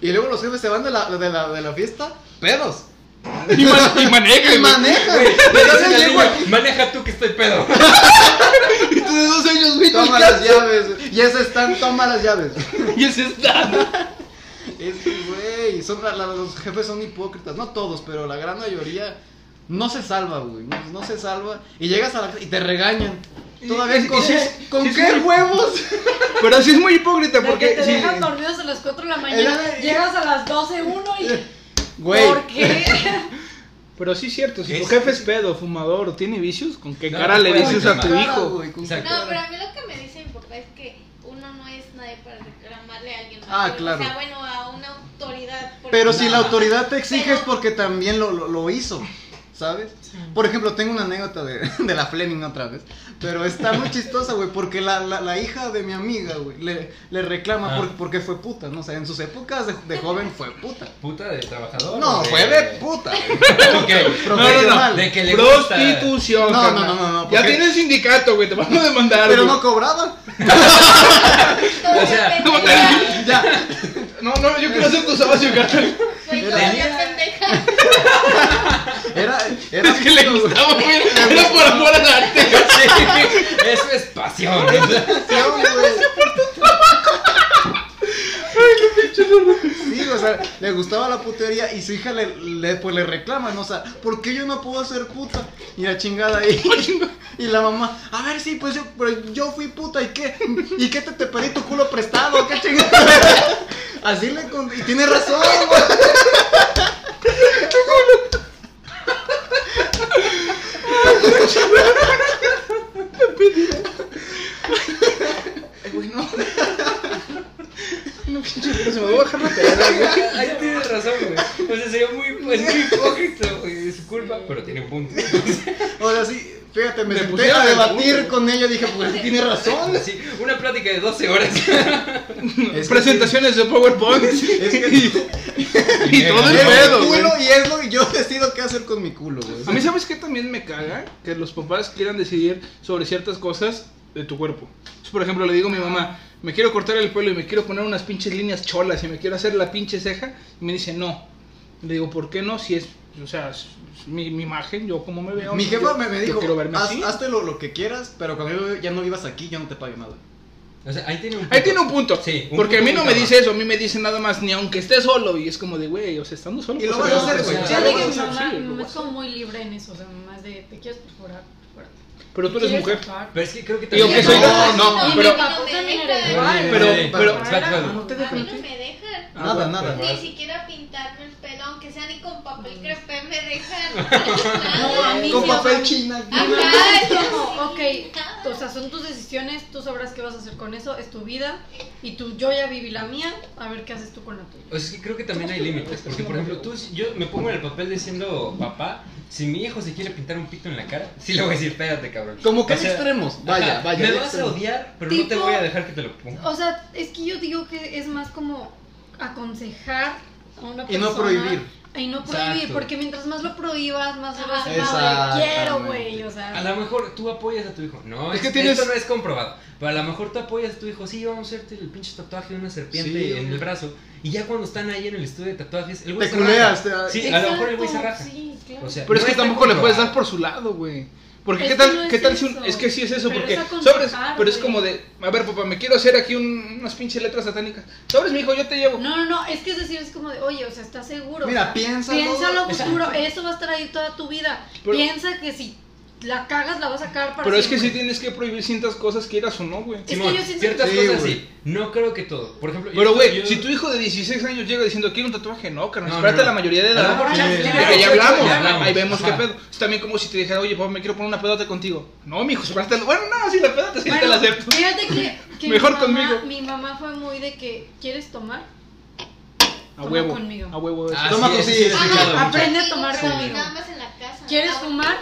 S2: Y luego los jefes se van de la, de la, de la fiesta, pedos.
S4: Y, man- y maneja,
S2: Y
S4: güey.
S2: manejan.
S5: le
S2: Te
S5: dice
S2: hacen
S5: al
S2: bien,
S5: niño,
S2: güey.
S5: maneja tú que estoy pedo.
S4: Y tú de dos años, güey.
S2: Toma las llaves. güey. Y ese están, toma las llaves.
S4: Y ese está.
S2: Es que, güey, son, la- la- los jefes son hipócritas. No todos, pero la gran mayoría no se salva, güey. No, no se salva. Y llegas a la casa y te regañan. Todavía con,
S4: y si es-
S2: ¿con
S4: si
S2: qué
S4: muy-
S2: huevos?
S4: Pero sí es muy hipócrita
S3: Porque
S4: porque.
S3: te
S4: sí,
S3: dejan dormidos a las 4 de la mañana,
S2: El-
S3: llegas a las 12 uno y...
S2: Güey.
S3: ¿Por qué?
S4: Pero sí es cierto, si tu
S5: Es-
S4: jefe es pedo, fumador o tiene vicios, ¿con qué
S5: No,
S4: cara
S5: no
S4: le dices a tu hijo?
S2: güey.
S6: No, pero a mí lo que me dice mi papá es que uno no es nadie para reclamarle a alguien.
S2: Ah,
S6: O
S2: claro.
S6: sea, bueno, a una autoridad.
S2: Pero si la autoridad te exige
S6: Pero-
S2: es porque también lo, lo, lo hizo, ¿sabes? Por ejemplo, tengo una anécdota de, de la Fleming otra vez, pero está muy chistosa, güey, porque la, la, la hija de mi amiga, güey, le, le reclama
S5: Ah.
S2: por- porque fue puta, ¿no? O sea, en sus épocas de, de joven fue puta.
S5: ¿Puta de trabajador?
S2: No, fue de puta.
S5: Ok.
S4: No, no, no.
S5: De que le.
S4: Prostitución.
S2: No, no, no, no,
S4: Ya tienes sindicato, güey, te van a demandar.
S2: Pero
S4: güey.
S2: no cobraba.
S5: O sea.
S4: ¿cómo te-
S2: Ya.
S4: No, no, yo quiero ser tu socio, carnal.
S2: Era, era
S4: Es que le gustaba, güey. Era por amor al arte.
S5: Sí, eso es pasión. o sea,
S2: Sí, o sea, le gustaba la putería y su hija le, le, pues, le reclama, ¿no? O sea, ¿por qué yo no puedo ser puta? Y la chingada ahí. Y la mamá, a ver, sí, pues yo, pero yo fui puta, ¿y qué? ¿Y qué te, te pedí tu culo prestado? ¿Qué chingada? Así le con... Y tiene razón, güey.
S4: Ay, güey, no. Pinche, pero se me va a bajar la peda, güey.
S5: Ahí tienes razón, güey. O sea, sería muy, es muy hipócrita, güey. Es su culpa, pero tiene un punto.
S2: O sea, sí, fíjate, me senté
S4: pusieron
S2: a
S4: el
S2: debatir
S4: punto.
S2: con ella, dije, pues tiene razón.
S5: Sí, una plática de 12 horas.
S2: Es que
S4: Presentaciones de PowerPoint.
S2: Es que-
S4: y todo el pedo,
S2: culo y es lo que yo decido qué hacer con mi culo, güey.
S4: A mí, ¿sabes qué también me caga? Que los papás quieran decidir sobre ciertas cosas de tu cuerpo. Por ejemplo, le digo a mi mamá, me quiero cortar el pelo y me quiero poner unas pinches líneas cholas y me quiero hacer la pinche ceja. Y me dice, no. Le digo, ¿por qué no? Si es, o sea, es- mi, mi imagen, yo como me veo.
S2: Mi
S4: yo-
S2: jefa me, me
S4: yo
S2: dijo, hazte lo, lo que quieras, pero cuando yo ya no vivas aquí, yo no te pague nada.
S5: O sea, ahí tiene un punto.
S4: Ahí tiene un punto.
S5: Sí, un
S4: porque a
S5: punto
S4: mí no me dice eso, a mí me dice nada más, ni aunque esté solo. Y es como de, güey, o sea, estando solo.
S2: Y lo
S4: pues,
S2: vas a hacer, güey.
S3: que
S2: a
S3: es
S4: a
S3: como muy libre en eso, o sea, más de, te quieres perforar.
S4: Pero tú eres
S3: ¿Quieres
S4: mujer.
S5: Pero es que creo que
S4: Y
S5: también.
S4: aunque soy-
S2: No, no,
S4: pero-
S5: Pero-
S4: pero- no te Ah,
S2: Nada,
S4: bueno,
S2: nada.
S4: bueno.
S6: Ni siquiera pintarme el pelo, aunque sea ni con papel crepé me dejan.
S3: No, a mí
S2: Con
S3: sí,
S2: papel
S3: o sea,
S2: china.
S3: Mi mamá es como, ok, o sea, son tus decisiones, tú sabrás qué vas a hacer con eso, es tu vida, y tú, yo ya viví la mía, a ver qué haces tú con la tuya.
S5: O sea, es que creo que también hay límites. Porque, por ejemplo, tú, si yo me pongo en el papel de siendo papá. Si mi hijo se quiere pintar un pito en la cara, sí le voy a decir, espérate, cabrón.
S2: Como que
S5: O sea,
S2: extremos. Vaya,
S5: ajá,
S2: vaya.
S5: Me vas a odiar, pero no te voy a dejar que te lo ponga.
S3: O sea, es que yo digo que es más como aconsejar a una
S2: Y no
S3: persona.
S2: prohibir.
S3: Y no prohibir,
S5: Exacto.
S3: porque mientras más lo prohíbas, más se va a quiero, güey, o sea.
S5: A lo mejor tú apoyas a tu hijo. No,
S2: Es
S5: es
S2: que tienes-
S5: esto no es comprobado. Pero a lo mejor tú apoyas a tu hijo. Sí, vamos a hacerte el pinche tatuaje de una serpiente
S2: Sí,
S5: en el brazo. Y ya cuando están ahí en el estudio de tatuajes, el güey
S2: Te
S5: se
S2: culeas,
S5: raja.
S2: te-
S5: Sí, a lo mejor el güey se
S3: Exacto,
S5: raja.
S3: Sí, claro.
S5: O sea,
S4: Pero es que tampoco le puedes dar por su lado, güey. Porque
S3: Es
S4: qué
S3: que
S4: tal,
S3: no es
S4: qué tal si un, es que sí es eso,
S3: Pero
S4: porque sobres, pero es como de, a ver papá, me quiero hacer aquí un- unas pinches letras satánicas. Sobres, mi hijo, yo te llevo.
S3: No, no, no, es que es decir, es como de, oye, o sea, ¿estás seguro?
S2: Mira, piénsalo.
S3: Piénsalo a futuro, eso va a estar ahí toda tu vida.
S4: Pero-
S3: Piensa que si la cagas, la vas a cagar para
S4: Pero es que sí tienes que prohibir ciertas cosas quieras o no, güey.
S3: Es que yo siento
S5: ciertas
S2: que-
S5: cosas
S2: Sí,
S5: sí. No creo que todo. Por ejemplo, yo
S4: Pero, güey,
S5: yo-
S4: si tu hijo de 16 años llega diciendo quiero un tatuaje, no, carnal,
S5: No,
S4: espérate
S5: no, no.
S4: la mayoría de edad. Sí,
S3: ya- ya
S4: hablamos, ahí vemos qué pedo. Es también como si te dijera, oye, papá, me quiero poner una pedota contigo. No, mijo, espérate. Bueno, no, sí, la pedota sí te
S3: Bueno,
S4: la acepto.
S3: Fíjate que, que
S4: Mejor
S3: mi mamá,
S4: conmigo.
S3: Mi mamá fue muy de que, ¿quieres tomar?
S4: A
S3: Toma
S4: huevo,
S3: conmigo.
S4: a huevo.
S5: Ah,
S2: Toma
S5: mucho.
S3: Aprende a tomar conmigo.
S6: Nada más en la casa.
S3: ¿Quieres
S6: Ah,
S3: fumar?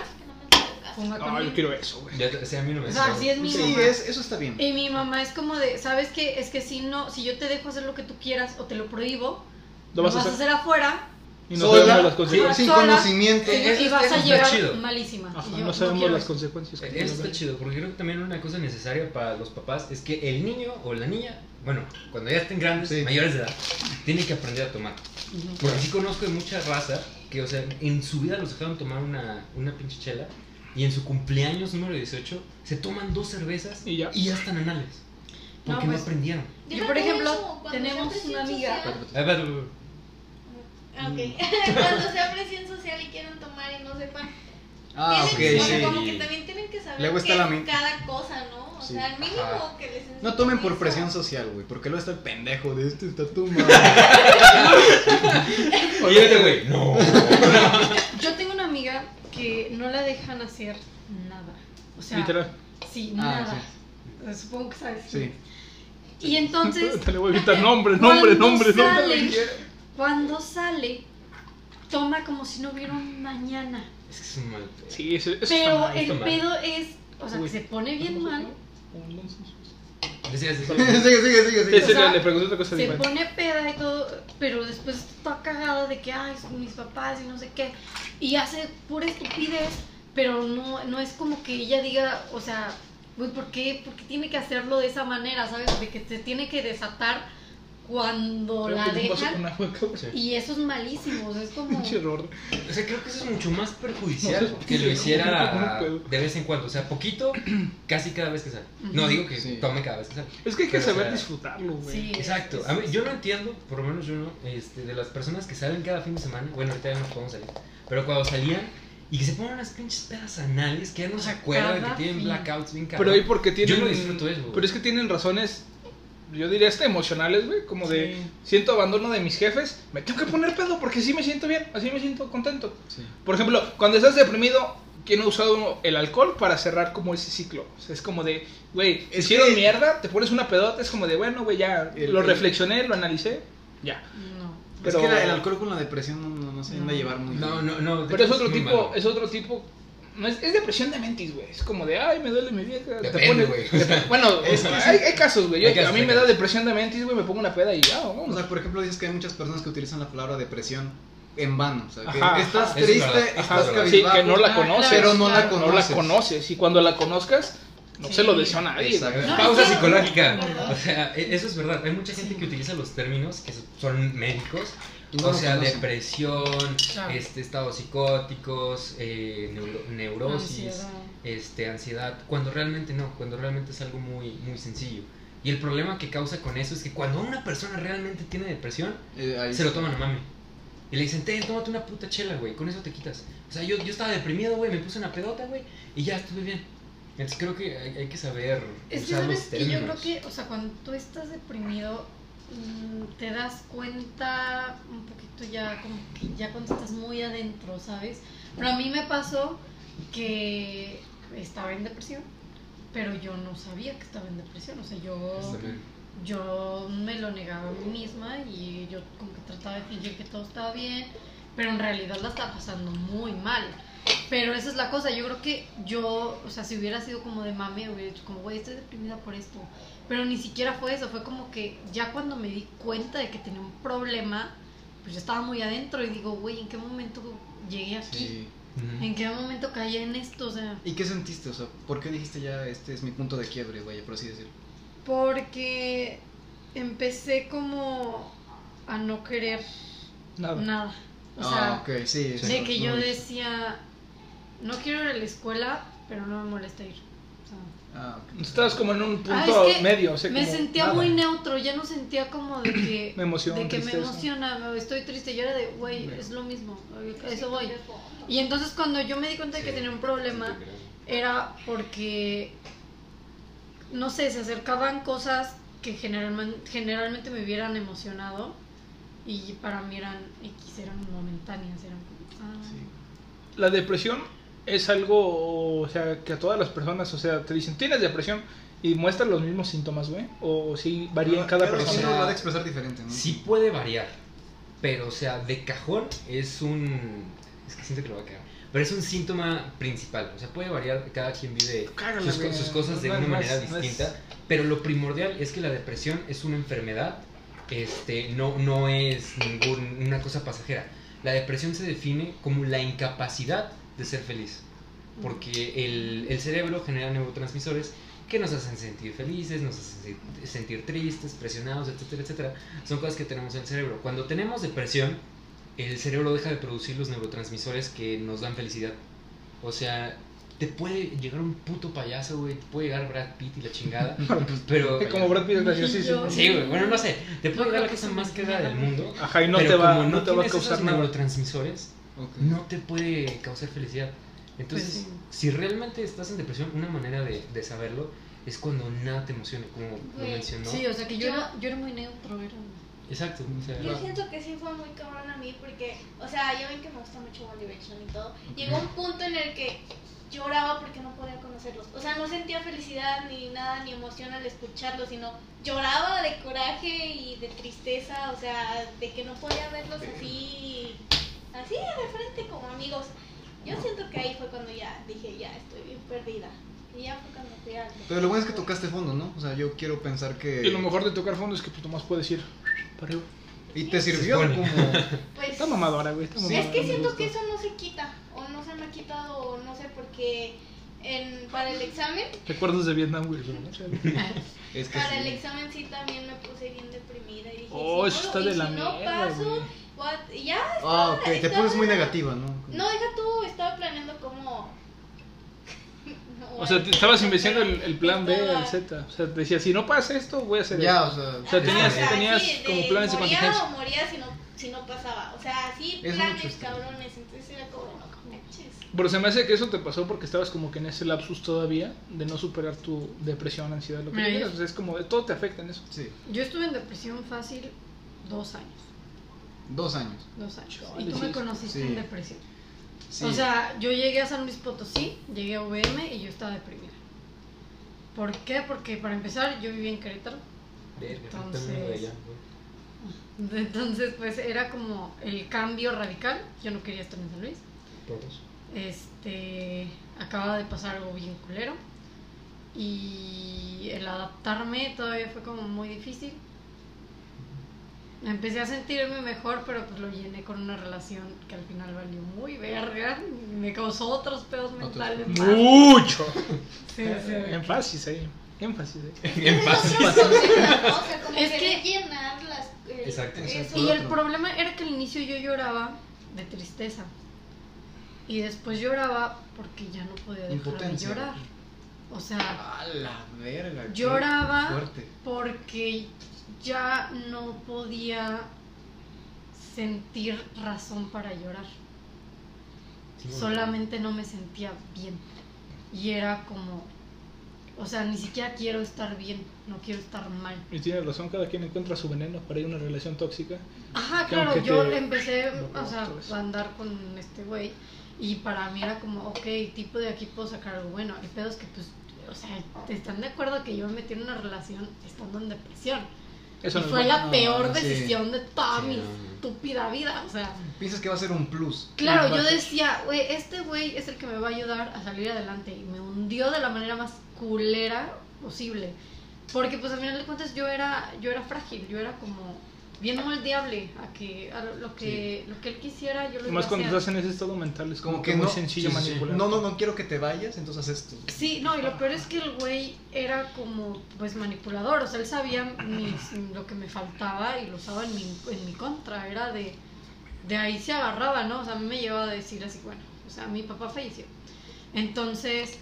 S4: No,
S3: conmigo.
S4: yo quiero eso, güey.
S5: Ya, sea, a mí no me
S3: O sea, así es mi
S2: Sí,
S3: mamá.
S2: es, eso está bien.
S3: Y mi mamá es como de, ¿sabes qué? Es que si no, si yo te dejo hacer lo que tú quieras o te lo prohíbo,
S4: Lo vas a hacer
S3: afuera
S4: y no
S2: Sola,
S4: sabemos las consecuencias.
S2: sin
S3: Sola.
S2: conocimiento.
S3: y, y vas a llegar
S5: chido.
S3: malísima.
S4: Ajá,
S3: yo
S4: no sabemos
S3: quiero
S4: las
S3: eso.
S4: consecuencias. que
S5: Eh, Eso está chido, porque creo que también una cosa necesaria para los papás es que el niño o la niña, bueno, cuando ya estén grandes,
S2: Sí.
S5: mayores de edad, tienen que aprender a tomar. Porque sí conozco de mucha raza que, o sea, en su vida los dejaron tomar una, una pinche chela y en su cumpleaños número 18 se toman dos cervezas
S4: Y ya.
S5: están anales.
S3: No,
S5: Porque no,
S3: pues,
S5: aprendieron.
S3: Yo, por ejemplo,
S6: eso,
S3: tenemos una amiga-
S6: social- Ah, ok. Cuando sea presión social y quieran tomar y no sepan.
S2: Ah, ok,
S6: tienen,
S2: sí.
S6: como que también tienen que saber
S2: está la
S6: cada cosa, ¿no? O
S2: Sí.
S6: sea, al mínimo
S5: Ajá.
S6: que les
S2: No tomen por
S6: eso.
S2: presión social, güey, porque luego está el pendejo de este está tomando.
S5: Oye, güey. No.
S3: Yo tengo una amiga que no la dejan hacer nada. O sea,
S4: Literal.
S3: sí,
S2: Ah,
S3: nada. Eh, Supongo que sabes.
S2: Sí.
S3: Y entonces,
S4: Te le voy a gritar nombre, nombre,
S3: Cuando
S4: nombre,
S3: salen-
S4: nombre.
S3: cuando sale, toma como si no hubiera un mañana.
S5: Es que es un mal pedo.
S4: Sí, eso, eso está
S3: Pero
S4: mal.
S3: el
S5: está mal.
S3: pedo es, o sea,
S4: Uy.
S3: que se pone bien mal.
S5: Decías,
S2: sigue,
S5: decías.
S2: sigue, sigue, sigue.
S4: Sí, sí,
S3: O sea,
S4: le pregunté otra cosa
S3: Se
S4: diferente.
S3: pone peda y todo, pero después está cagada de que, ay, son mis papás y no sé qué. Y hace pura estupidez, pero no, no es como que ella diga, o sea, güey, ¿por qué, ¿por qué tiene que hacerlo de esa manera, sabes? De que te tiene que desatar cuando
S4: Creo
S3: la dejan. Y eso es malísimo, o sea, es como...
S4: Pinche error.
S5: O sea, creo que eso es mucho más perjudicial
S4: No
S5: que lo
S4: ¿cómo
S5: hiciera de vez en cuando. O sea, poquito, casi cada vez que sale. No digo que
S2: Sí.
S5: tome cada vez que sale.
S4: Es que hay que
S5: Pero, o
S4: saber
S5: sea,
S4: disfrutarlo, güey.
S3: Sí,
S5: Exacto.
S3: es-
S5: A mí, yo no entiendo, por lo menos yo no, este, de las personas que salen cada fin de semana. Bueno, ahorita ya no podemos salir. Pero cuando salían y que se ponen unas pinches pedas anales que ya no se acuerdan, que tienen
S3: fin.
S5: blackouts bien
S4: Pero
S5: cabrón.
S4: ahí porque tienen.
S5: Yo no disfruto eso.
S4: Pero es que tienen razones, yo diría hasta emocionales, güey. Como de siento abandono de mis jefes, me tengo que poner pedo porque así me siento bien, así me siento contento.
S2: Sí.
S4: Por ejemplo, cuando estás deprimido, ¿quién ha usado el alcohol para cerrar como ese ciclo? O sea, es como de, güey,
S2: Es
S4: hicieron
S2: que-
S4: mierda, te pones una pedota, es como de, bueno, güey, ya
S2: El-
S4: lo
S2: el-
S4: reflexioné, lo analicé, ya.
S3: No.
S2: Es
S4: Pero-
S2: que la- el alcohol con la depresión no, no, no se anda a
S3: No.
S2: llevar muy
S5: No,
S2: bien.
S5: no, no. de
S4: Pero es otro tipo,
S5: malo.
S4: es otro tipo. No es, es depresión de mentis, güey. Es como de, ay, me duele mi vieja. te
S5: Depende,
S4: pone-
S5: güey.
S4: te- Bueno,
S2: Es que
S4: hay, hay casos, güey. Yo-
S5: Hay casos,
S4: a mí me da depresión de mentis, güey. Me pongo una peda y ya,
S2: O sea, por ejemplo, dices que hay muchas personas que utilizan la palabra depresión en vano. O sea, que
S4: Ajá,
S2: estás
S5: ajá. Es
S2: triste,
S5: verdad,
S2: estás
S5: es verdad.
S4: sí,
S2: cabizbajo,
S4: que no la conoces.
S2: pero no la
S3: claro.
S4: no
S2: conoces.
S4: la conoces. Y cuando la conozcas, no
S3: Sí.
S4: se lo deseo a nadie. Güey.
S3: No,
S5: Pausa
S3: es
S5: psicológica. O sea, e- eso es verdad. Hay mucha gente que utiliza los términos que son médicos. O
S2: lo
S5: sea, depresión,
S3: Claro.
S5: este, estados psicóticos, eh, neuro- neurosis,
S3: Ansiedad.
S5: este, ansiedad, cuando realmente no, cuando realmente es algo muy, muy sencillo. Y el problema que causa con eso es que cuando una persona realmente tiene depresión,
S2: Eh,
S5: se lo
S2: sí.
S5: toman a mami. Y le dicen, ten, tómate una puta chela, güey, con eso te quitas. O sea, yo, yo estaba deprimido, güey, me puse una pedota, güey, y ya estuve bien. Entonces creo que hay, hay que saber
S3: Es que
S5: usar
S3: sabes
S5: los
S3: que yo creo que, o sea, cuando tú estás deprimido, te das cuenta un poquito ya, como que ya cuando estás muy adentro, ¿sabes? Pero a mí me pasó que estaba en depresión, pero yo no sabía que estaba en depresión, o sea, yo, yo me lo negaba a mí misma y yo como que trataba de fingir que todo estaba bien, pero en realidad la estaba pasando muy mal. Pero esa es la cosa, yo creo que yo, o sea, si hubiera sido como de mami, hubiera dicho como, güey, estoy deprimida por esto. Pero ni siquiera fue eso, fue como que ya cuando me di cuenta de que tenía un problema, pues yo estaba muy adentro y digo, güey, ¿en qué momento llegué aquí?
S2: Sí.
S3: ¿En qué momento caí en esto? O sea,
S2: ¿Y qué sentiste? O sea, ¿por qué dijiste ya este es mi punto de quiebre, vaya, por así decirlo?
S3: porque empecé como a no querer
S4: Nada.
S3: nada. O sea,
S2: ah, ok, sí. sí,
S3: de que yo
S2: no,
S3: decía, no quiero ir a la escuela, pero no me molesta ir. O sea,
S2: Ah.
S4: Estabas como en un punto
S3: Ah, es que
S4: medio, o sea,
S3: me
S4: como
S3: sentía
S4: nada.
S3: muy neutro, ya no sentía como de que
S4: Me emociona,
S3: de que me emociona, estoy triste, yo era de, güey, es lo mismo, eso voy. Y entonces cuando yo me di cuenta de que
S5: Sí,
S3: tenía un problema, era porque, no sé, se acercaban cosas que generalmente, generalmente me hubieran emocionado y para mí eran X, eran momentáneas, eran como, ah,
S2: Sí.
S4: La depresión es algo, o sea, que a todas las personas, o sea, te dicen, tienes depresión y muestran los mismos síntomas, güey. O si varía en cada
S2: Cada
S4: persona.
S5: sea,
S2: lo va a expresar diferente, ¿no?
S5: Sí puede variar, pero o sea, de cajón es un... Es que siento que lo va a quedar. Pero es un síntoma principal, o sea, puede variar, cada quien vive sus, sus cosas de
S4: No,
S5: una
S4: no
S5: manera
S4: es- no es-
S5: distinta, pero lo primordial es que la depresión es una enfermedad, este, no, no es ninguna cosa pasajera. La depresión se define como la incapacidad de ser feliz, porque el, el cerebro genera neurotransmisores que nos hacen sentir felices, nos hacen se- sentir tristes, presionados, etcétera, etcétera. Son cosas que tenemos en el cerebro. Cuando tenemos depresión, el cerebro deja de producir los neurotransmisores que nos dan felicidad. O sea, te puede llegar un puto payaso, güey, te puede llegar Brad Pitt y la chingada, pero...
S4: Como Brad Pitt es graciosísimo.
S5: Sí, güey, bueno, no sé, te puede llegar la cosa más queda del mundo,
S4: Ajá, y no
S5: pero
S4: te va,
S5: como
S4: no te va a causar
S5: esos neurotransmisores, No te puede causar felicidad. Entonces,
S3: Pues
S5: si realmente estás en depresión, una manera de, de saberlo es cuando nada te emociona, como lo
S6: Güey,
S5: mencionó.
S3: Sí, o sea que yo,
S6: Yo-
S3: era, yo era muy neutro, era...
S5: Exacto. o sea,
S6: Yo siento que sí fue muy cabrón a mí porque, o sea, ya ven que me gusta mucho One Direction y todo. Llegó un punto en el que lloraba porque no podía conocerlos. O sea, no sentía felicidad ni nada, ni emoción al escucharlos, sino lloraba de coraje y de tristeza, o sea, de que no podía verlos así, así de frente como amigos. Yo siento que ahí fue cuando ya dije, ya estoy bien perdida. Y ya fue cuando fui al...
S2: Pero lo bueno es que tocaste fondo, ¿no? O sea, yo quiero pensar que...
S4: Y lo mejor de tocar fondo es que pues nomás puedes ir para arriba.
S2: Y te sirvió como...
S6: Pues,
S4: Está mamadora, güey. Está mamadora.
S6: Es que siento que eso no se quita, o no se me ha quitado, o no sé, porque en, para el examen,
S4: Recuerdos de Vietnam, güey.
S2: Es que
S6: para el
S2: sí.
S6: examen sí también me puse bien deprimida y dije,
S4: Oh,
S6: si
S4: eso
S6: no,
S4: está
S6: y
S4: de
S6: si
S4: la
S6: no
S4: mierda,
S6: paso,
S4: güey.
S6: what- y ya,
S2: Ah, ok, te
S6: estaba-
S2: pones muy negativa, ¿no?
S6: no, deja tú, estaba planeando como... No,
S4: O sea, te estabas investigando el, el plan B,
S6: Estaba-
S4: el Z. O sea, te decía, si no pasa esto, voy a hacer
S2: Ya,
S4: esto.
S2: o sea...
S4: O sea, tenías-
S6: Ajá,
S4: tenías
S6: sí,
S4: como planes de
S6: moría
S4: contingencia.
S6: o moría si no, si no pasaba, o sea, sí,
S2: Es
S6: planes cabrones, entonces era como, no.
S4: Pero se me hace que eso te pasó porque estabas como que en ese lapsus todavía de no superar tu depresión, ansiedad, lo que
S3: Mira,
S4: quieras.
S3: yo-
S4: O sea, es como, todo te afecta en eso.
S2: Sí,
S3: Yo estuve en depresión fácil dos años.
S2: dos años.
S3: Dos años.
S4: Chale,
S3: y tú me conociste
S2: sí.
S3: en depresión.
S2: Sí.
S3: O sea, yo llegué a San Luis Potosí, llegué a VM y yo estaba deprimida. ¿Por qué? Porque para empezar yo vivía en Querétaro. Entonces-. Entonces, pues era como el cambio radical. Yo no quería estar en San Luis.
S5: Todos.
S3: Este, acababa de pasar algo bien culero. Y el adaptarme todavía fue como muy difícil. Empecé a sentirme mejor, pero pues lo llené con una relación que al final valió muy verga. y Me causó otros pedos mentales. más.
S4: Mucho.
S3: Sí, sí.
S4: Énfasis ahí. Énfasis ahí.
S5: En paz.
S6: O sea, como
S3: Es
S6: querer
S3: que-
S6: llenar las...
S5: Exacto.
S6: eso.
S3: Y el problema era que al inicio yo lloraba de tristeza. Y después lloraba porque ya no podía dejar de llorar. O sea,
S2: A la verga.
S3: Lloraba.
S2: Fuerte.
S3: porque ya no podía sentir razón para llorar.
S5: Sí.
S3: Solamente no me sentía bien. Y era como, O sea, ni siquiera quiero estar bien, no quiero estar mal.
S4: Y tienes razón, cada quien encuentra su veneno para ir a una relación tóxica.
S3: Ajá, claro, yo
S4: te-
S3: empecé
S4: no,
S3: o sea, a andar con este güey y para mí era como, ok, tipo de aquí puedo sacar algo bueno. El pedo es que, pues, o sea, ¿están de acuerdo que yo me metí en una relación estando en depresión?
S4: Eso
S3: y
S4: no
S3: fue la peor
S2: Ah, sí.
S3: decisión de toda
S5: Sí,
S3: mi estúpida vida, o sea...
S2: Piensas que va a ser un plus.
S3: Claro, yo decía, güey, este güey es el que me va a ayudar a salir adelante y me hundió de la manera más culera posible. Porque pues al final de cuentas yo era yo era frágil, yo era como bien moldeable a que a lo- que lo que él quisiera yo lo
S4: Más cuando
S3: hacer.
S4: estás en ese estado mental es como,
S2: Como
S4: que,
S2: que
S4: muy
S2: no-
S4: sencillo
S5: sí, sí, sí.
S4: manipular.
S2: No, no, no quiero que te vayas, entonces haz esto.
S3: Sí, no, y lo peor es que el güey era como pues manipulador, o sea, él sabía mis- lo que me faltaba y lo usaba en mi, en mi contra, era de, de ahí se agarraba, ¿no? O sea, a mí me llevaba a decir así, bueno, o sea, mi papá falleció. Entonces,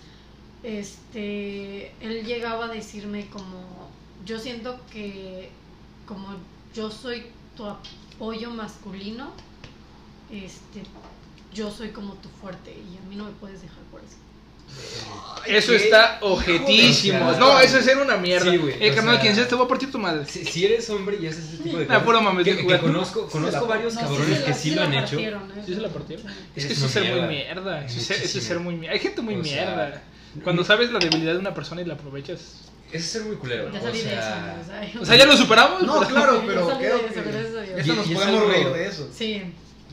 S3: este, él llegaba a decirme como, yo siento que como yo soy tu apoyo masculino, este, yo soy como tu fuerte y a mí no me puedes dejar por eso.
S4: Eso
S2: ¿Qué?
S4: está objetísimo.
S5: Hijo de-
S4: No, eso es ser una mierda.
S5: Sí, güey,
S4: eh, carnal,
S5: sea-
S4: quien seas te voy a partir tu madre.
S5: Si, si eres hombre y haces ese tipo de
S4: Ah,
S5: cosas.
S4: puro mames,
S5: que, conozco, conozco
S2: la-
S5: varios
S3: No,
S5: cabrones que sí lo han hecho.
S3: ¿eh?
S4: ¿Sí se la partieron? Es que eso es ser muy
S5: mierda.
S4: Eso es ser- eso es
S5: Muchísimo.
S4: ser muy mierda. Hay gente muy
S5: O sea,
S4: mierda. Cuando sabes la debilidad de una persona y la aprovechas.
S5: Eso es ser muy culero.
S3: Ya
S5: o
S3: salí de
S5: sea,
S3: eso, o sea,
S4: O sea, ya lo superamos.
S2: No,
S4: pero-
S2: claro, pero
S3: ya de
S2: creo
S3: eso,
S2: que esto
S5: Y-
S2: nos
S5: es
S2: podemos
S5: algo-
S2: reír de eso.
S3: Sí,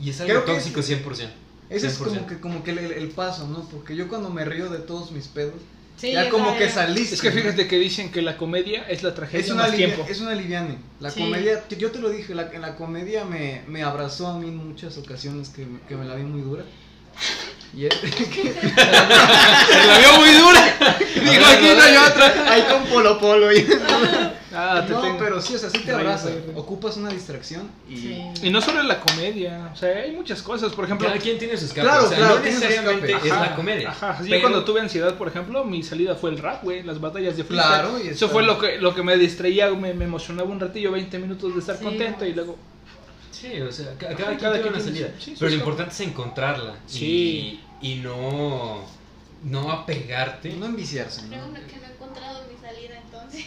S5: Y es algo
S2: Creo que
S5: tóxico 100%.
S2: Ese es como
S5: 100%.
S2: que, como que el, el paso, ¿no? Porque yo cuando me río de todos mis pedos,
S3: sí.
S2: ya
S3: o
S2: como que saliste.
S4: Es que fíjate que dicen que la comedia es la tragedia
S2: Es una,
S4: más
S2: alivia-
S4: tiempo.
S2: es una aliviane. La
S3: Sí.
S2: comedia, yo te lo dije, la, la comedia me, me abrazó a mí en muchas ocasiones que, que me la vi muy dura. Y es-
S4: Se la vio muy dura. Digo, aquí no hay otra.
S2: Ahí con Polo Polo. y-
S4: Ah, te
S2: no,
S4: tengo.
S2: pero sí, o sea, sí te abraza. Ocupas una distracción y.
S3: Sí.
S4: Y no solo en la comedia, o sea, hay muchas cosas. Por ejemplo,
S5: Cada quien tiene su escape.
S2: Claro,
S5: o sea,
S2: claro,
S5: no necesariamente es la comedia.
S4: Ajá, yo
S5: pero-
S4: cuando tuve ansiedad, por ejemplo, mi salida fue el rap, güey, las batallas de freestyle.
S2: Claro, y
S4: Eso fue lo que, lo que me distraía, me, me emocionaba un ratillo, 20 minutos de estar
S3: Sí,
S4: contento y luego...
S5: Sí, o sea, ca- cada,
S4: Cada
S5: quien tiene una salida.
S4: sí,
S5: pero lo importante es encontrarla.
S4: Sí.
S5: Y, y no, no apegarte.
S2: No enviciarse,
S6: Creo
S2: ¿no?
S6: que no he encontrado mi salida entonces.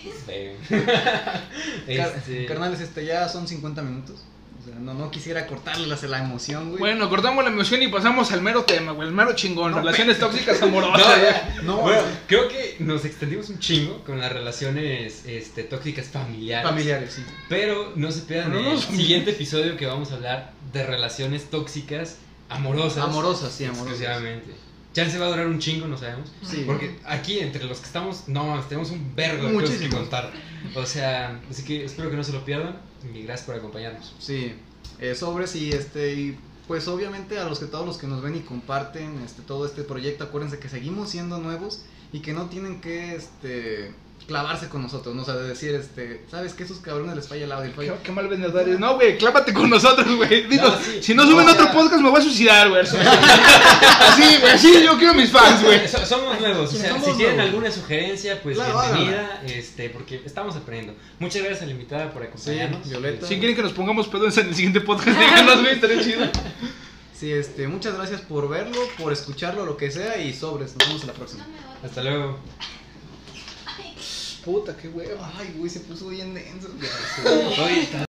S2: Car-
S5: este,
S2: Carnales, este, ya son 50 minutos. No, no quisiera cortarles la emoción, güey.
S4: Bueno, cortamos la emoción y pasamos al mero tema, güey, el mero chingón,
S2: No,
S4: relaciones tóxicas
S5: No,
S4: amorosas.
S5: ya.
S2: No,
S5: Bueno, creo que nos extendimos un chingo con las relaciones este, tóxicas familiares.
S2: familiares, sí.
S5: Pero no se pierdan
S4: No,
S5: el siguiente episodio que vamos a hablar de relaciones tóxicas amorosas.
S2: Amorosas, sí, amorosas.
S5: Exclusivamente. Chance va a durar un chingo, no sabemos.
S2: Sí.
S5: Porque aquí, entre los que estamos, no tenemos un vergo de cosas que contar. O sea, así que espero que no se lo pierdan. Y gracias por acompañarnos.
S2: Sí, eh, sobres y este y pues obviamente a los que todos los que nos ven y comparten este todo este proyecto, acuérdense que seguimos siendo nuevos y que no tienen que este clavarse con nosotros, no o sea, de decir este, ¿sabes que esos cabrones les falla el audio? el
S4: Qué, qué mal vendedor eres. No, güey, clávate con nosotros, güey. Digo,
S5: No, sí.
S4: si no suben otro podcast me voy a suicidar, güey. así, güey, así yo quiero mis fans, güey.
S5: So- somos nuevos, o sea,
S2: Somos
S5: si tienen
S2: nuevos.
S5: alguna sugerencia, pues
S2: Claro,
S5: bienvenida, este, porque estamos aprendiendo. Muchas gracias a la invitada por acompañarnos.
S2: Sí, Violeta.
S4: Si quieren que nos pongamos pedos en el siguiente podcast, díganos, güey, estaría chido.
S2: Sí, este, muchas gracias por verlo, por escucharlo, lo que sea y sobres, nos vemos a la próxima.
S5: Hasta luego.
S4: Puta, qué huevo.
S2: Ay, güey, se puso bien denso.
S5: Está